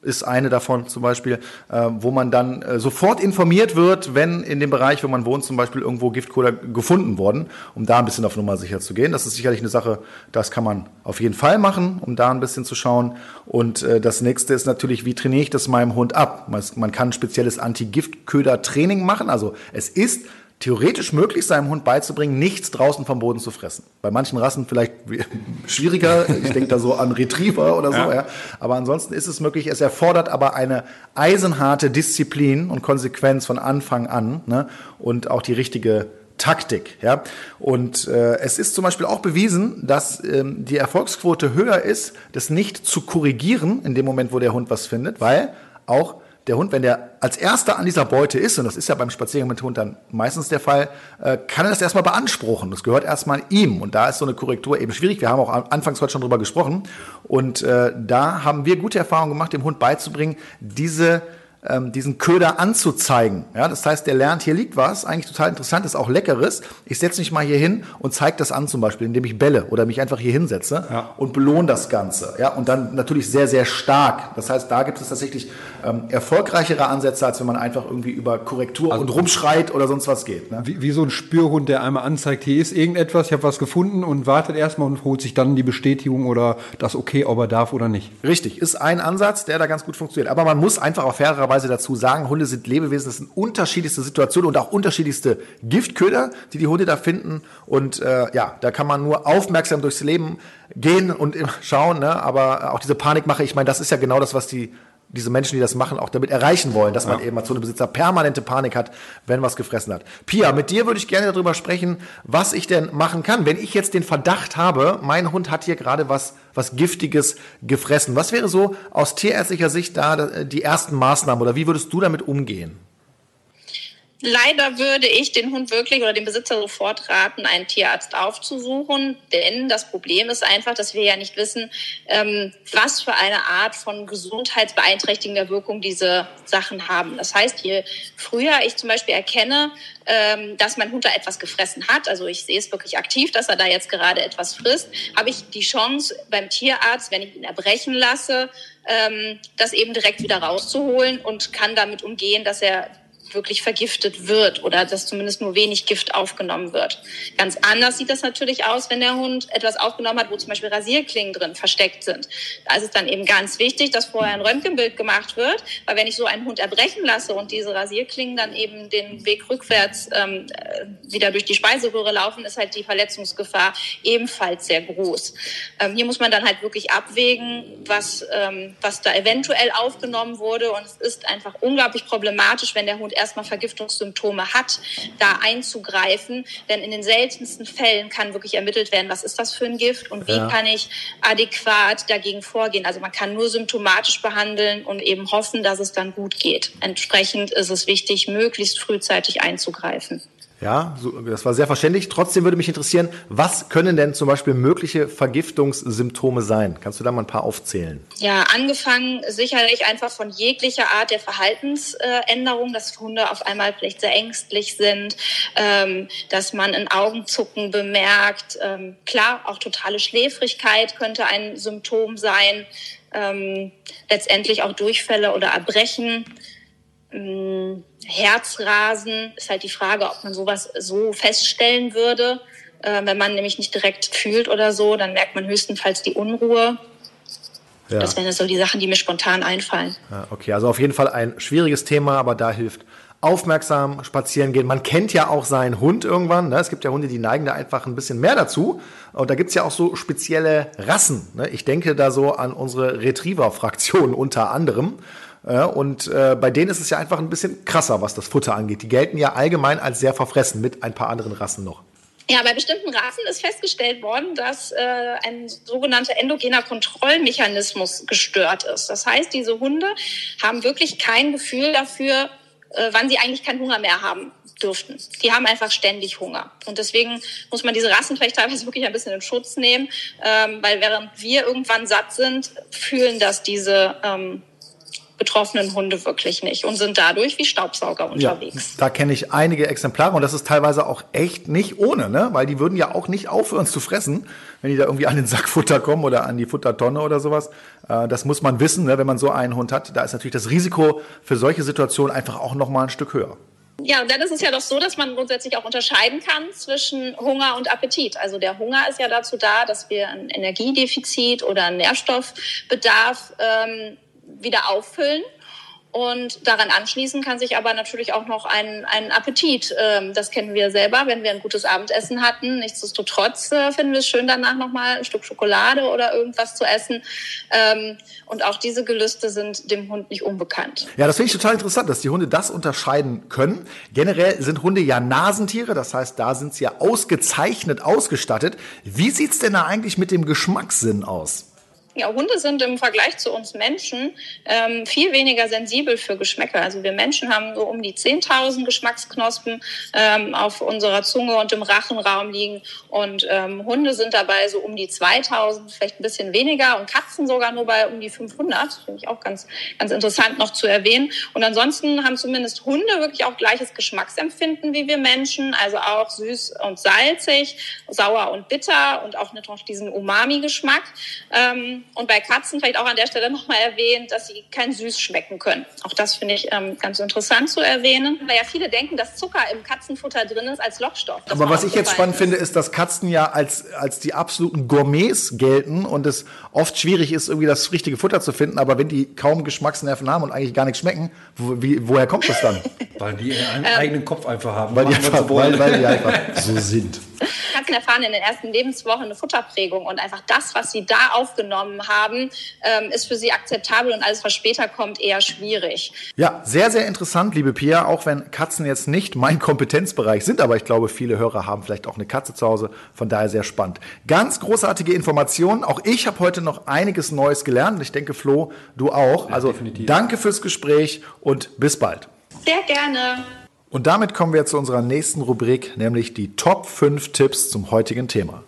ist eine davon zum Beispiel, äh, wo man dann äh, sofort informiert wird, wenn in dem Bereich, wo man wohnt, zum Beispiel irgendwo Giftcola gefunden worden, um da ein bisschen auf Nummer sicher zu gehen. Das ist sicherlich eine Sache, das kann man auf jeden Fall machen, um da ein bisschen zu schauen. Und äh, das nächste ist natürlich, wie trainiere ich das meinem Hund ab? Man, man kann spezielles Anti-Giftköder-Training machen. Also es ist theoretisch möglich, seinem Hund beizubringen, nichts draußen vom Boden zu fressen. Bei manchen Rassen vielleicht schwieriger. Ich denke da so an Retriever oder so. Ja. ja. Aber ansonsten ist es möglich. Es erfordert aber eine eisenharte Disziplin und Konsequenz von Anfang an ne? und auch die richtige Taktik. Ja? Und äh, es ist zum Beispiel auch bewiesen, dass ähm, die Erfolgsquote höher ist, das nicht zu korrigieren in dem Moment, wo der Hund was findet, weil auch der Hund, wenn der als erster an dieser Beute ist, und das ist ja beim Spaziergang mit Hund dann meistens der Fall, äh, kann er das erstmal beanspruchen. Das gehört erstmal ihm. Und da ist so eine Korrektur eben schwierig. Wir haben auch anfangs heute schon drüber gesprochen. Und äh, da haben wir gute Erfahrungen gemacht, dem Hund beizubringen, diese ähm, diesen Köder anzuzeigen. Ja, das heißt, der lernt, hier liegt was, eigentlich total interessant, ist auch leckeres. Ich setze mich mal hier hin und zeige das an zum Beispiel, indem ich bälle oder mich einfach hier hinsetze ja. und belohne das Ganze. Ja, und dann natürlich sehr, sehr stark. Das heißt, da gibt es tatsächlich ähm, erfolgreichere Ansätze, als wenn man einfach irgendwie über Korrektur also, und rumschreit oder sonst was geht. Ne? Wie, wie so ein Spürhund, der einmal anzeigt, hier ist irgendetwas, ich habe was gefunden und wartet erstmal und holt sich dann die Bestätigung oder das Okay, ob er darf oder nicht. Richtig, ist ein Ansatz, der da ganz gut funktioniert. Aber man muss einfach auf fairerweise fairerweise dazu sagen, Hunde sind Lebewesen, das sind unterschiedlichste Situationen und auch unterschiedlichste Giftköder, die die Hunde da finden. Und äh, ja, da kann man nur aufmerksam durchs Leben gehen und schauen. Ne? Aber auch diese Panikmache, ich meine, das ist ja genau das, was die diese Menschen, die das machen, auch damit erreichen wollen, dass man eben als Hundebesitzer permanente Panik hat, wenn was gefressen hat. Pia, mit dir würde ich gerne darüber sprechen, was ich denn machen kann, wenn ich jetzt den Verdacht habe, mein Hund hat hier gerade was, was Giftiges gefressen. Was wäre so aus tierärztlicher Sicht da äh, die ersten Maßnahmen oder wie würdest du damit umgehen? Leider würde ich den Hund wirklich oder dem Besitzer sofort raten, einen Tierarzt aufzusuchen, denn das Problem ist einfach, dass wir ja nicht wissen, ähm, was für eine Art von gesundheitsbeeinträchtigender Wirkung diese Sachen haben. Das heißt, je früher ich zum Beispiel erkenne, ähm, dass mein Hund da etwas gefressen hat, also ich sehe es wirklich aktiv, dass er da jetzt gerade etwas frisst, habe ich die Chance beim Tierarzt, wenn ich ihn erbrechen lasse, ähm, das eben direkt wieder rauszuholen und kann damit umgehen, dass er wirklich vergiftet wird oder dass zumindest nur wenig Gift aufgenommen wird. Ganz anders sieht das natürlich aus, wenn der Hund etwas aufgenommen hat, wo zum Beispiel Rasierklingen drin versteckt sind. Da ist es dann eben ganz wichtig, dass vorher ein Röntgenbild gemacht wird, weil wenn ich so einen Hund erbrechen lasse und diese Rasierklingen dann eben den Weg rückwärts ähm, äh, wieder durch die Speiseröhre laufen, ist halt die Verletzungsgefahr ebenfalls sehr groß. Ähm, hier muss man dann halt wirklich abwägen, was, ähm, was da eventuell aufgenommen wurde und es ist einfach unglaublich problematisch, wenn der Hund erst erstmal Vergiftungssymptome hat, da einzugreifen. Denn in den seltensten Fällen kann wirklich ermittelt werden, was ist das für ein Gift und wie ja. kann ich adäquat dagegen vorgehen. Also man kann nur symptomatisch behandeln und eben hoffen, dass es dann gut geht. Entsprechend ist es wichtig, möglichst frühzeitig einzugreifen. Ja, so, das war sehr verständlich. Trotzdem würde mich interessieren, was können denn zum Beispiel mögliche Vergiftungssymptome sein? Kannst du da mal ein paar aufzählen? Ja, angefangen sicherlich einfach von jeglicher Art der Verhaltensänderung, dass Hunde auf einmal vielleicht sehr ängstlich sind, ähm, dass man ein Augenzucken bemerkt. Ähm, klar, auch totale Schläfrigkeit könnte ein Symptom sein. Ähm, letztendlich auch Durchfälle oder Erbrechen. Herzrasen ist halt die Frage, ob man sowas so feststellen würde. Äh, wenn man nämlich nicht direkt fühlt oder so, dann merkt man höchstenfalls die Unruhe. Ja. Das wären so die Sachen, die mir spontan einfallen. Ja, okay, also auf jeden Fall ein schwieriges Thema, aber da hilft aufmerksam spazieren gehen. Man kennt ja auch seinen Hund irgendwann. Ne? Es gibt ja Hunde, die neigen da einfach ein bisschen mehr dazu. Und da gibt's ja auch so spezielle Rassen. Ne? Ich denke da so an unsere Retriever-Fraktion unter anderem. Ja, und äh, bei denen ist es ja einfach ein bisschen krasser, was das Futter angeht. Die gelten ja allgemein als sehr verfressen mit ein paar anderen Rassen noch. Ja, bei bestimmten Rassen ist festgestellt worden, dass äh, ein sogenannter endogener Kontrollmechanismus gestört ist. Das heißt, diese Hunde haben wirklich kein Gefühl dafür, äh, wann sie eigentlich keinen Hunger mehr haben dürften. Die haben einfach ständig Hunger. Und deswegen muss man diese Rassen vielleicht teilweise wirklich ein bisschen in Schutz nehmen, ähm, weil während wir irgendwann satt sind, fühlen das diese ähm, betroffenen Hunde wirklich nicht und sind dadurch wie Staubsauger unterwegs. Ja, da kenne ich einige Exemplare und das ist teilweise auch echt nicht ohne, ne? weil die würden ja auch nicht aufhören zu fressen, wenn die da irgendwie an den Sack Futter kommen oder an die Futtertonne oder sowas. Äh, das muss man wissen, ne? wenn man so einen Hund hat. Da ist natürlich das Risiko für solche Situationen einfach auch noch mal ein Stück höher. Ja, und dann ist es ja doch so, dass man grundsätzlich auch unterscheiden kann zwischen Hunger und Appetit. Also der Hunger ist ja dazu da, dass wir ein Energiedefizit oder einen Nährstoffbedarf ähm, wieder auffüllen. Und daran anschließen kann sich aber natürlich auch noch ein, ein Appetit. Ähm, das kennen wir selber, wenn wir ein gutes Abendessen hatten. Nichtsdestotrotz äh, finden wir es schön, danach nochmal ein Stück Schokolade oder irgendwas zu essen. Ähm, und auch diese Gelüste sind dem Hund nicht unbekannt. Ja, das finde ich total interessant, dass die Hunde das unterscheiden können. Generell sind Hunde ja Nasentiere, das heißt, da sind sie ja ausgezeichnet ausgestattet. Wie sieht's denn da eigentlich mit dem Geschmackssinn aus? Ja, Hunde sind im Vergleich zu uns Menschen ähm, viel weniger sensibel für Geschmäcker. Also wir Menschen haben so um die 10.000 Geschmacksknospen ähm, auf unserer Zunge und im Rachenraum liegen. Und ähm, Hunde sind dabei so um die 2.000, vielleicht ein bisschen weniger. Und Katzen sogar nur bei um die 500. Finde ich auch ganz, ganz interessant noch zu erwähnen. Und ansonsten haben zumindest Hunde wirklich auch gleiches Geschmacksempfinden wie wir Menschen. Also auch süß und salzig, sauer und bitter und auch noch diesen Umami-Geschmack. Ähm, und bei Katzen vielleicht auch an der Stelle nochmal erwähnt, dass sie kein Süß schmecken können. Auch das finde ich ähm, ganz interessant zu erwähnen, weil ja viele denken, dass Zucker im Katzenfutter drin ist als Lockstoff. Aber was ich jetzt spannend ist. finde, ist, dass Katzen ja als, als die absoluten Gourmets gelten und es oft schwierig ist, irgendwie das richtige Futter zu finden. Aber wenn die kaum Geschmacksnerven haben und eigentlich gar nichts schmecken, wo, wie, woher kommt das dann? weil die einen ähm, eigenen Kopf einfach haben. Weil die, einfach, weil, weil die einfach so sind. Katzen erfahren in den ersten Lebenswochen eine Futterprägung und einfach das, was sie da aufgenommen haben, ähm, ist für sie akzeptabel und alles, was später kommt, eher schwierig. Ja, sehr, sehr interessant, liebe Pia, auch wenn Katzen jetzt nicht mein Kompetenzbereich sind, aber ich glaube, viele Hörer haben vielleicht auch eine Katze zu Hause, von daher sehr spannend. Ganz großartige Informationen. Auch ich habe heute noch einiges Neues gelernt und ich denke, Flo, du auch. Ja, also definitiv. danke fürs Gespräch und bis bald. Sehr gerne. Und damit kommen wir zu unserer nächsten Rubrik, nämlich die Top 5 Tipps zum heutigen Thema.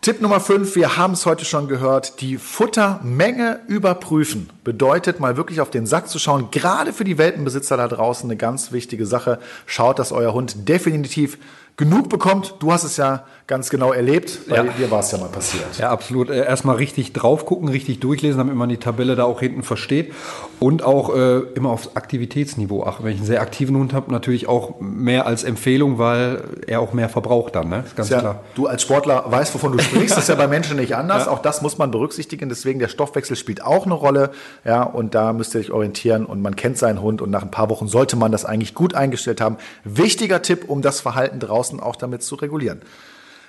Tipp Nummer 5, wir haben es heute schon gehört, die Futtermenge überprüfen. Bedeutet mal wirklich auf den Sack zu schauen, gerade für die Welpenbesitzer da draußen eine ganz wichtige Sache. Schaut, dass euer Hund definitiv genug bekommt. Du hast es ja ganz genau erlebt, weil ja. dir war es ja mal passiert. Ja, absolut. Äh, erstmal richtig drauf gucken, richtig durchlesen, damit man die Tabelle da auch hinten versteht. Und auch äh, immer aufs Aktivitätsniveau achten. Wenn ich einen sehr aktiven Hund habe, natürlich auch mehr als Empfehlung, weil er auch mehr verbraucht dann. Ne? Ist ganz ja, klar. Du als Sportler weißt, wovon du sprichst. das ist ja bei Menschen nicht anders. Ja. Auch das muss man berücksichtigen. Deswegen der Stoffwechsel spielt auch eine Rolle. Ja, und da müsst ihr euch orientieren. Und man kennt seinen Hund. Und nach ein paar Wochen sollte man das eigentlich gut eingestellt haben. Wichtiger Tipp, um das Verhalten draußen auch damit zu regulieren.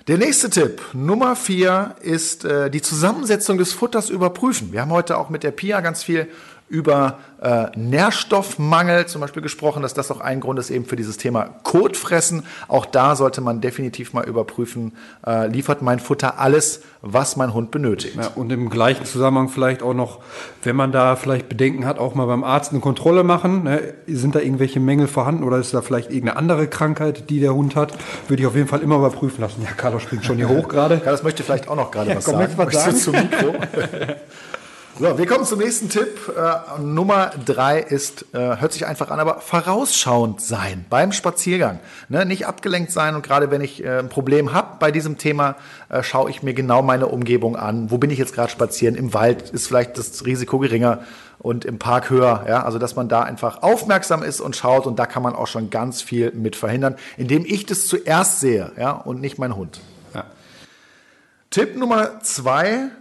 Der nächste Tipp, Nummer vier, ist äh, die Zusammensetzung des Futters überprüfen. Wir haben heute auch mit der Pia ganz viel über äh, Nährstoffmangel zum Beispiel gesprochen, dass das auch ein Grund ist eben für dieses Thema Kotfressen. Auch da sollte man definitiv mal überprüfen, äh, liefert mein Futter alles, was mein Hund benötigt. Ja, und im gleichen Zusammenhang vielleicht auch noch, wenn man da vielleicht Bedenken hat, auch mal beim Arzt eine Kontrolle machen. Ne? Sind da irgendwelche Mängel vorhanden oder ist da vielleicht irgendeine andere Krankheit, die der Hund hat? Würde ich auf jeden Fall immer überprüfen lassen. Ja, Carlos springt schon hier hoch gerade. Das möchte vielleicht auch noch gerade ja, was komm, sagen. Was sagen? Zum Mikro. So, wir kommen zum nächsten Tipp. Äh, Nummer drei ist, äh, hört sich einfach an, aber vorausschauend sein beim Spaziergang. Ne? Nicht abgelenkt sein und gerade wenn ich äh, ein Problem habe bei diesem Thema, äh, schaue ich mir genau meine Umgebung an. Wo bin ich jetzt gerade spazieren? Im Wald ist vielleicht das Risiko geringer und im Park höher. Ja? Also dass man da einfach aufmerksam ist und schaut und da kann man auch schon ganz viel mit verhindern, indem ich das zuerst sehe ja? und nicht mein Hund. Ja. Tipp Nummer zwei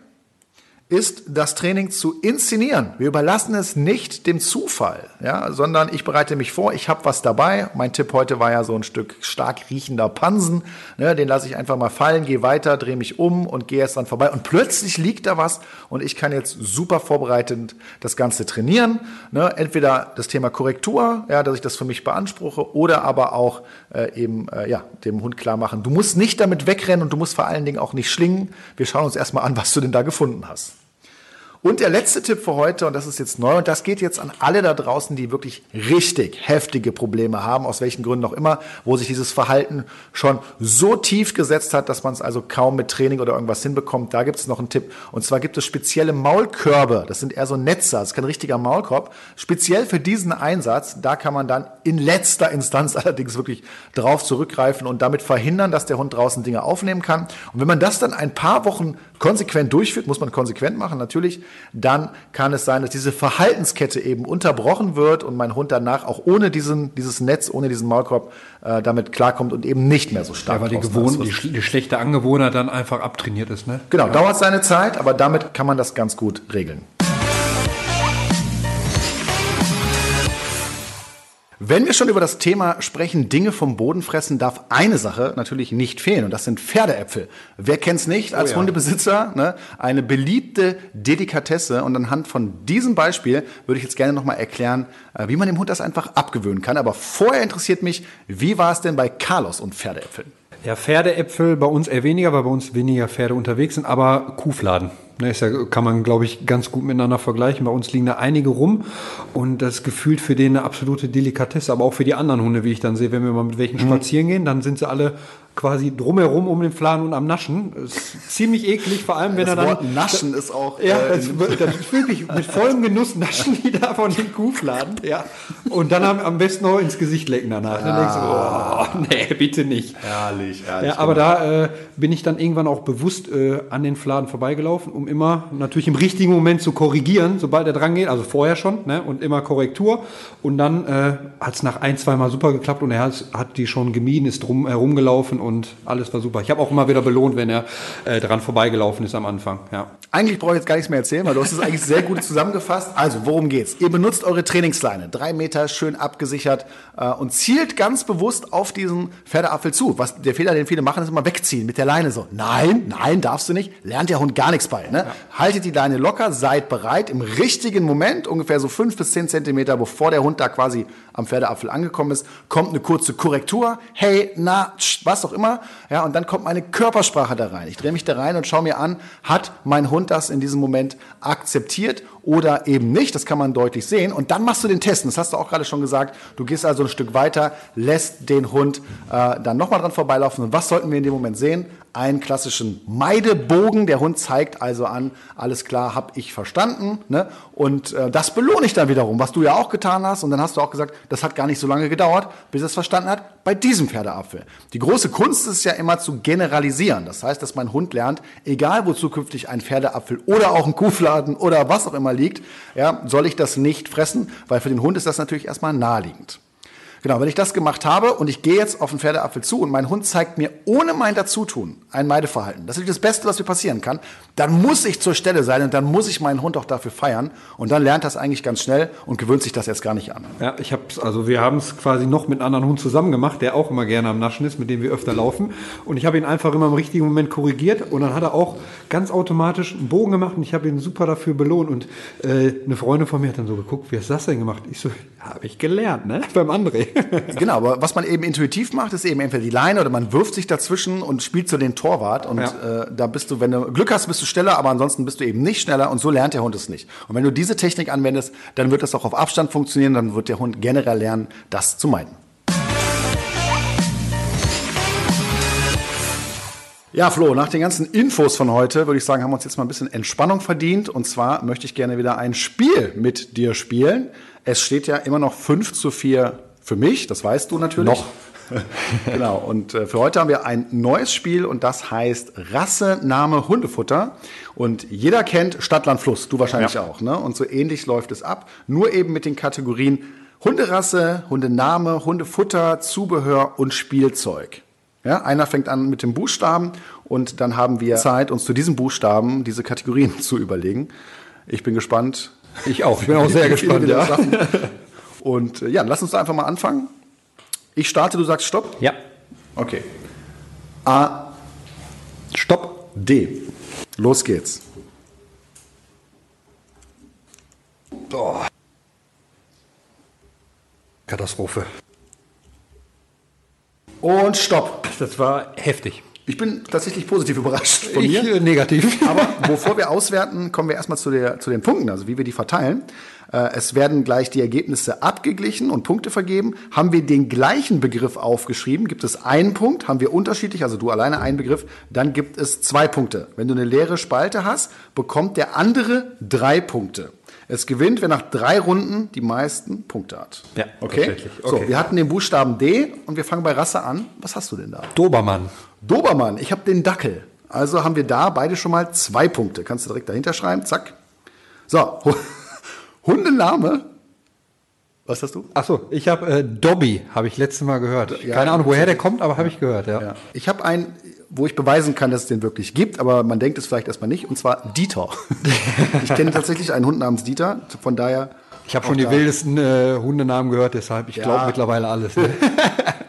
ist, das Training zu inszenieren. Wir überlassen es nicht dem Zufall, ja, sondern ich bereite mich vor, ich habe was dabei. Mein Tipp heute war ja so ein Stück stark riechender Pansen. Ne, den lasse ich einfach mal fallen, gehe weiter, drehe mich um und gehe jetzt dann vorbei. Und plötzlich liegt da was und ich kann jetzt super vorbereitend das Ganze trainieren. Ne, entweder das Thema Korrektur, ja, dass ich das für mich beanspruche, oder aber auch äh, eben äh, ja, dem Hund klar machen, du musst nicht damit wegrennen und du musst vor allen Dingen auch nicht schlingen. Wir schauen uns erstmal an, was du denn da gefunden hast. Und der letzte Tipp für heute, und das ist jetzt neu, und das geht jetzt an alle da draußen, die wirklich richtig heftige Probleme haben, aus welchen Gründen auch immer, wo sich dieses Verhalten schon so tief gesetzt hat, dass man es also kaum mit Training oder irgendwas hinbekommt. Da gibt es noch einen Tipp. Und zwar gibt es spezielle Maulkörbe. Das sind eher so Netze, das ist kein richtiger Maulkorb. Speziell für diesen Einsatz, da kann man dann in letzter Instanz allerdings wirklich drauf zurückgreifen und damit verhindern, dass der Hund draußen Dinge aufnehmen kann. Und wenn man das dann ein paar Wochen konsequent durchführt, muss man konsequent machen natürlich, dann kann es sein, dass diese Verhaltenskette eben unterbrochen wird und mein Hund danach auch ohne diesen, dieses Netz, ohne diesen Maulkorb äh, damit klarkommt und eben nicht mehr so stark. Ja, weil die, Gewohn die, die, schlechte Angewohnheit dann einfach abtrainiert ist. Ne? Genau, ja. dauert seine Zeit, aber damit kann man das ganz gut regeln. Wenn wir schon über das Thema sprechen, Dinge vom Boden fressen, darf eine Sache natürlich nicht fehlen und das sind Pferdeäpfel. Wer kennt's nicht als oh ja. Hundebesitzer? Ne? Eine beliebte Delikatesse und anhand von diesem Beispiel würde ich jetzt gerne nochmal erklären, äh, wie man dem Hund das einfach abgewöhnen kann. Aber vorher interessiert mich, wie war es denn bei Carlos und Pferdeäpfeln? Ja, Pferdeäpfel bei uns eher weniger, weil bei uns weniger Pferde unterwegs sind, aber Kuhfladen. Ne, ist ja, kann man, glaube ich, ganz gut miteinander vergleichen. Bei uns liegen da einige rum und das gefühlt für den eine absolute Delikatesse, aber auch für die anderen Hunde, wie ich dann sehe, wenn wir mal mit welchen mhm. spazieren gehen, dann sind sie alle quasi drumherum um den Fladen und am Naschen. Das ist ziemlich eklig, vor allem wenn das er dann. Wort Naschen ist auch. Ja, äh, das, das, ist wirklich mit vollem Genuss naschen die da von den Kuhfladen. Ja. Und dann am besten noch ins Gesicht lecken danach. Ja. Dann denkst du, oh, nee, bitte nicht. Herrlich, herrlich. Ja, aber genau. da äh, bin ich dann irgendwann auch bewusst äh, an den Fladen vorbeigelaufen, um immer natürlich im richtigen Moment zu korrigieren, sobald er dran geht, also vorher schon, ne, und immer Korrektur. Und dann äh, hat es nach ein, zwei Mal super geklappt und er hat, hat die schon gemieden, ist drum herumgelaufen und alles war super. Ich habe auch immer wieder belohnt, wenn er äh, dran vorbeigelaufen ist am Anfang. Ja. Eigentlich brauche ich jetzt gar nichts mehr erzählen, weil du hast es eigentlich sehr gut zusammengefasst. Also, worum geht's? Ihr benutzt eure Trainingsleine, drei Meter schön abgesichert äh, und zielt ganz bewusst auf diesen Pferdeapfel zu. Was der Fehler, den viele machen, ist immer wegziehen mit der Leine so. Nein, nein, darfst du nicht. Lernt der Hund gar nichts bei. Ne? Ja. Haltet die Leine locker, seid bereit im richtigen Moment, ungefähr so fünf bis zehn Zentimeter, bevor der Hund da quasi am Pferdeapfel angekommen ist, kommt eine kurze Korrektur. Hey, na, tsch, was auch immer. Ja, und dann kommt meine Körpersprache da rein. Ich drehe mich da rein und schaue mir an, hat mein Hund das in diesem Moment akzeptiert oder eben nicht. Das kann man deutlich sehen. Und dann machst du den Test. das hast du auch gerade schon gesagt. Du gehst also ein Stück weiter, lässt den Hund äh, dann nochmal dran vorbeilaufen. Und was sollten wir in dem Moment sehen? Einen klassischen Meidebogen. Der Hund zeigt also an, alles klar, habe ich verstanden. Ne? Und äh, das belohne ich dann wiederum, was du ja auch getan hast. Und dann hast du auch gesagt, das hat gar nicht so lange gedauert, bis er es verstanden hat, bei diesem Pferdeapfel. Die große Kunst ist ja immer zu generalisieren. Das heißt, dass mein Hund lernt, egal wo zukünftig ein Pferdeapfel oder auch ein Kuhfladen oder was auch immer liegt, ja, soll ich das nicht fressen, weil für den Hund ist das natürlich erstmal naheliegend. Genau, wenn ich das gemacht habe und ich gehe jetzt auf den Pferdeapfel zu und mein Hund zeigt mir ohne mein Dazutun ein Meideverhalten, das ist das Beste, was mir passieren kann, dann muss ich zur Stelle sein und dann muss ich meinen Hund auch dafür feiern und dann lernt das eigentlich ganz schnell und gewöhnt sich das jetzt gar nicht an. Ja, ich hab's, also wir haben es quasi noch mit einem anderen Hund zusammen gemacht, der auch immer gerne am Naschen ist, mit dem wir öfter laufen und ich habe ihn einfach immer im richtigen Moment korrigiert und dann hat er auch ganz automatisch einen Bogen gemacht und ich habe ihn super dafür belohnt und äh, eine Freundin von mir hat dann so geguckt, wie hast du das denn gemacht? Ich so, habe ich gelernt, ne? Beim André. genau, aber was man eben intuitiv macht, ist eben entweder die Leine oder man wirft sich dazwischen und spielt so den Torwart. Und ja. äh, da bist du, wenn du Glück hast, bist du schneller, aber ansonsten bist du eben nicht schneller und so lernt der Hund es nicht. Und wenn du diese Technik anwendest, dann wird das auch auf Abstand funktionieren, dann wird der Hund generell lernen, das zu meiden. Ja, Flo, nach den ganzen Infos von heute würde ich sagen, haben wir uns jetzt mal ein bisschen Entspannung verdient. Und zwar möchte ich gerne wieder ein Spiel mit dir spielen. Es steht ja immer noch 5 zu 4 für mich, das weißt du natürlich. Noch. genau, und äh, für heute haben wir ein neues Spiel und das heißt Rasse, Name, Hundefutter. Und jeder kennt Stadtland Fluss, du wahrscheinlich ja. auch. Ne? Und so ähnlich läuft es ab, nur eben mit den Kategorien Hunderasse, Hundename, Hundefutter, Zubehör und Spielzeug. Ja, einer fängt an mit dem Buchstaben und dann haben wir Zeit, uns zu diesem Buchstaben diese Kategorien zu überlegen. Ich bin gespannt. Ich auch. Ich bin auch sehr gespannt. Ja. Und äh, ja, lass uns da einfach mal anfangen. Ich starte, du sagst Stopp? Ja. Okay. A. Stopp. D. Los geht's. Oh. Katastrophe. Und Stopp. Das war heftig. Ich bin tatsächlich positiv überrascht von Ich mir. äh, negativ. Aber bevor wir auswerten, kommen wir erstmal zu, der, zu den Punkten, also wie wir die verteilen. Äh, Es werden gleich die Ergebnisse abgeglichen und Punkte vergeben. Haben wir den gleichen Begriff aufgeschrieben, gibt es einen Punkt. Haben wir unterschiedlich, also du alleine einen Begriff, dann gibt es zwei Punkte. Wenn du eine leere Spalte hast, bekommt der andere drei Punkte. Es gewinnt, wer nach drei Runden die meisten Punkte hat. Ja, okay. tatsächlich. So, Okay. wir hatten den Buchstaben D und wir fangen bei Rasse an. Was hast du denn da? Dobermann. Dobermann, ich habe den Dackel. Also haben wir da beide schon mal zwei Punkte. Kannst du direkt dahinter schreiben, zack. So, Hundename. Was hast du? Achso, ich habe äh, Dobby, habe ich letztes Mal gehört. Ja, Keine Ahnung, woher der kommt, aber habe ich gehört, ja. Ja. Ich habe einen, wo ich beweisen kann, dass es den wirklich gibt, aber man denkt es vielleicht erstmal nicht, und zwar Dieter. ich kenne tatsächlich einen Hund namens Dieter, von daher. Ich habe schon die wildesten äh, Hundenamen gehört, deshalb ich Ja. glaube mittlerweile alles. Ne?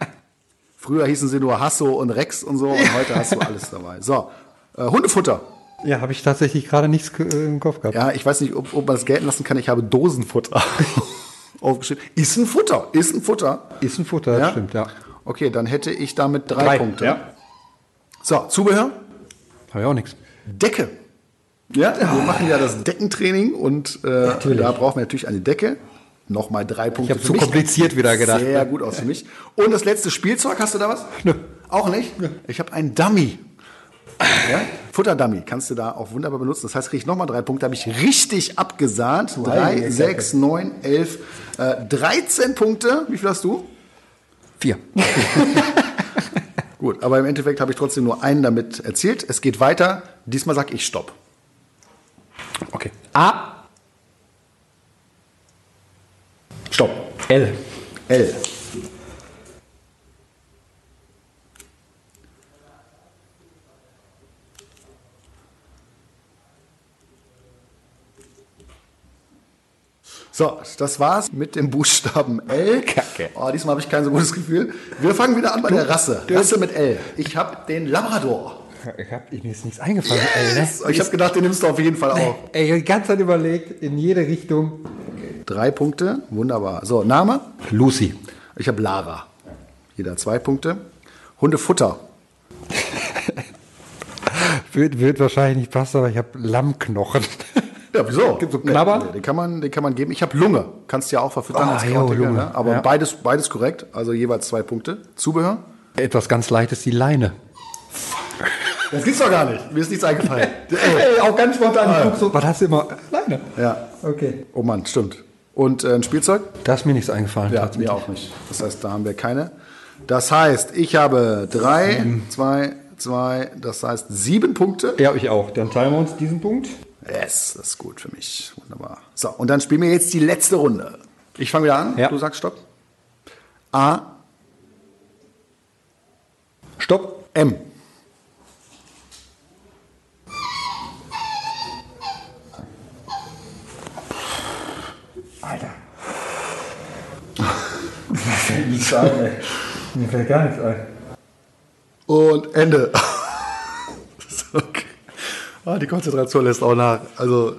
Früher hießen sie nur Hasso und Rex und so, und heute hast du alles dabei. So, äh, Hundefutter. ja, habe ich tatsächlich gerade nichts äh, im Kopf gehabt. Ja, ich weiß nicht, ob, ob man das gelten lassen kann. Ich habe Dosenfutter aufgeschrieben. Ist ein Futter, ist ein Futter. Ist ein Futter, das Ja? stimmt, ja. Okay, dann hätte ich damit drei, Drei, Punkte. ja. So, Zubehör. Habe ich auch nichts. Decke. Ja, wir machen ja das Deckentraining und äh, da brauchen wir natürlich eine Decke. Nochmal drei Punkte. hab für zu kompliziert wieder gedacht. Sehr gut aus für mich. Und das letzte Spielzeug, hast du da was? Nö. Auch nicht? Ich habe einen Dummy. Ja? Futterdummy kannst du da auch wunderbar benutzen. Das heißt, kriege ich nochmal drei Punkte. Habe ich richtig abgesahnt. Drei, sechs, neun, elf, äh, 13 Punkte. Wie viel hast du? Vier. Gut, aber im Endeffekt habe ich trotzdem nur einen damit erzielt. Es geht weiter. Diesmal sag ich Stopp. Okay. A. Stopp. L. L. So, das war's mit dem Buchstaben L. Kacke. Oh, diesmal habe ich kein so gutes Gefühl. Wir fangen wieder an bei der Rasse. Rasse mit L. Ich habe den Labrador. Ich hab, mir ist nichts eingefallen, L, ne? Ich habe gedacht, den nimmst du auf jeden Fall auf. Ey, ich hab die ganze Zeit überlegt, in jede Richtung. Drei Punkte, wunderbar. So, Name? Lucy. Ich habe Lara. Jeder zwei Punkte. Hundefutter. Wird, wird wahrscheinlich nicht passen, aber ich habe Lammknochen. Ja, wieso? Gibt so Knabber? Nee, nee, den, kann man, den kann man geben. Ich habe Lunge. Kannst du ja auch verfüttern Ah, als jo, Lunge. ne? Aber Ja. beides, beides korrekt. Also jeweils zwei Punkte. Zubehör? Etwas ganz Leichtes, die Leine. Das gibt's doch gar nicht. Mir ist nichts eingefallen. Ey, auch ganz spontan. Ich guck so, was hast du immer? Leine. ja. Okay. Oh Mann, stimmt. Und äh, ein Spielzeug? Da ist mir nichts eingefallen. Ja, mir auch nicht. Das heißt, da haben wir keine. Das heißt, ich habe drei, zwei, zwei, das heißt sieben Punkte. Ja, ich auch. Dann teilen wir uns diesen Punkt. Yes, das ist gut für mich. Wunderbar. So, und dann spielen wir jetzt die letzte Runde. Ich fange wieder an. Ja. Du sagst Stopp. A, Stopp. M. nichts ein, ey. Mir fällt gar nichts ein. Und Ende. okay. Ah, die Konzentration lässt auch nach. Also,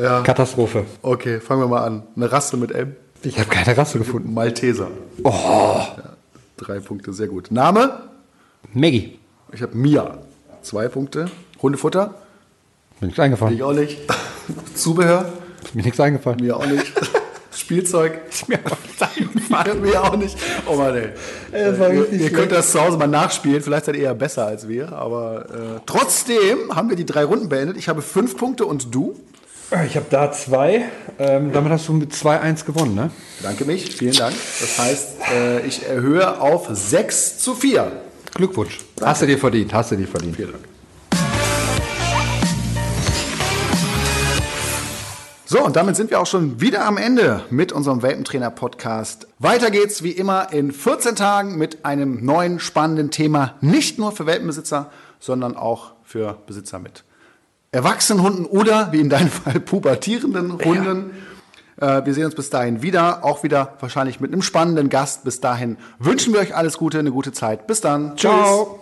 ja. Katastrophe. Okay, fangen wir mal an. Eine Rasse mit M. Ich habe keine Rasse gefunden. Malteser. Oh. Ja, drei Punkte, sehr gut. Name? Maggie. Ich habe Mia. Zwei Punkte. Hundefutter? Mir nichts eingefallen. Ich auch nicht. Zubehör? Mir nichts eingefallen. Mir auch nicht. Spielzeug? Ist mir. Mir auch nicht. Oh Mann, ey. war ihr ihr könnt das zu Hause mal nachspielen. Vielleicht seid ihr eher besser als wir. Aber äh, trotzdem haben wir die drei Runden beendet. Ich habe fünf Punkte und du? Ich habe da zwei. Ähm, damit hast du mit 2-1 gewonnen, ne? Danke mich. Vielen Dank. Das heißt, äh, ich erhöhe auf 6 zu 4. Glückwunsch. Hast du dir verdient, hast du dir verdient. Vielen Dank. So, und damit sind wir auch schon wieder am Ende mit unserem Welpentrainer-Podcast. Weiter geht's wie immer in 14 Tagen mit einem neuen spannenden Thema. Nicht nur für Welpenbesitzer, sondern auch für Besitzer mit erwachsenen Hunden oder, wie in deinem Fall, pubertierenden Hunden. Äh, Wir sehen uns bis dahin wieder, auch wieder wahrscheinlich mit einem spannenden Gast. Bis dahin wünschen wir euch alles Gute, eine gute Zeit. Bis dann. Ciao.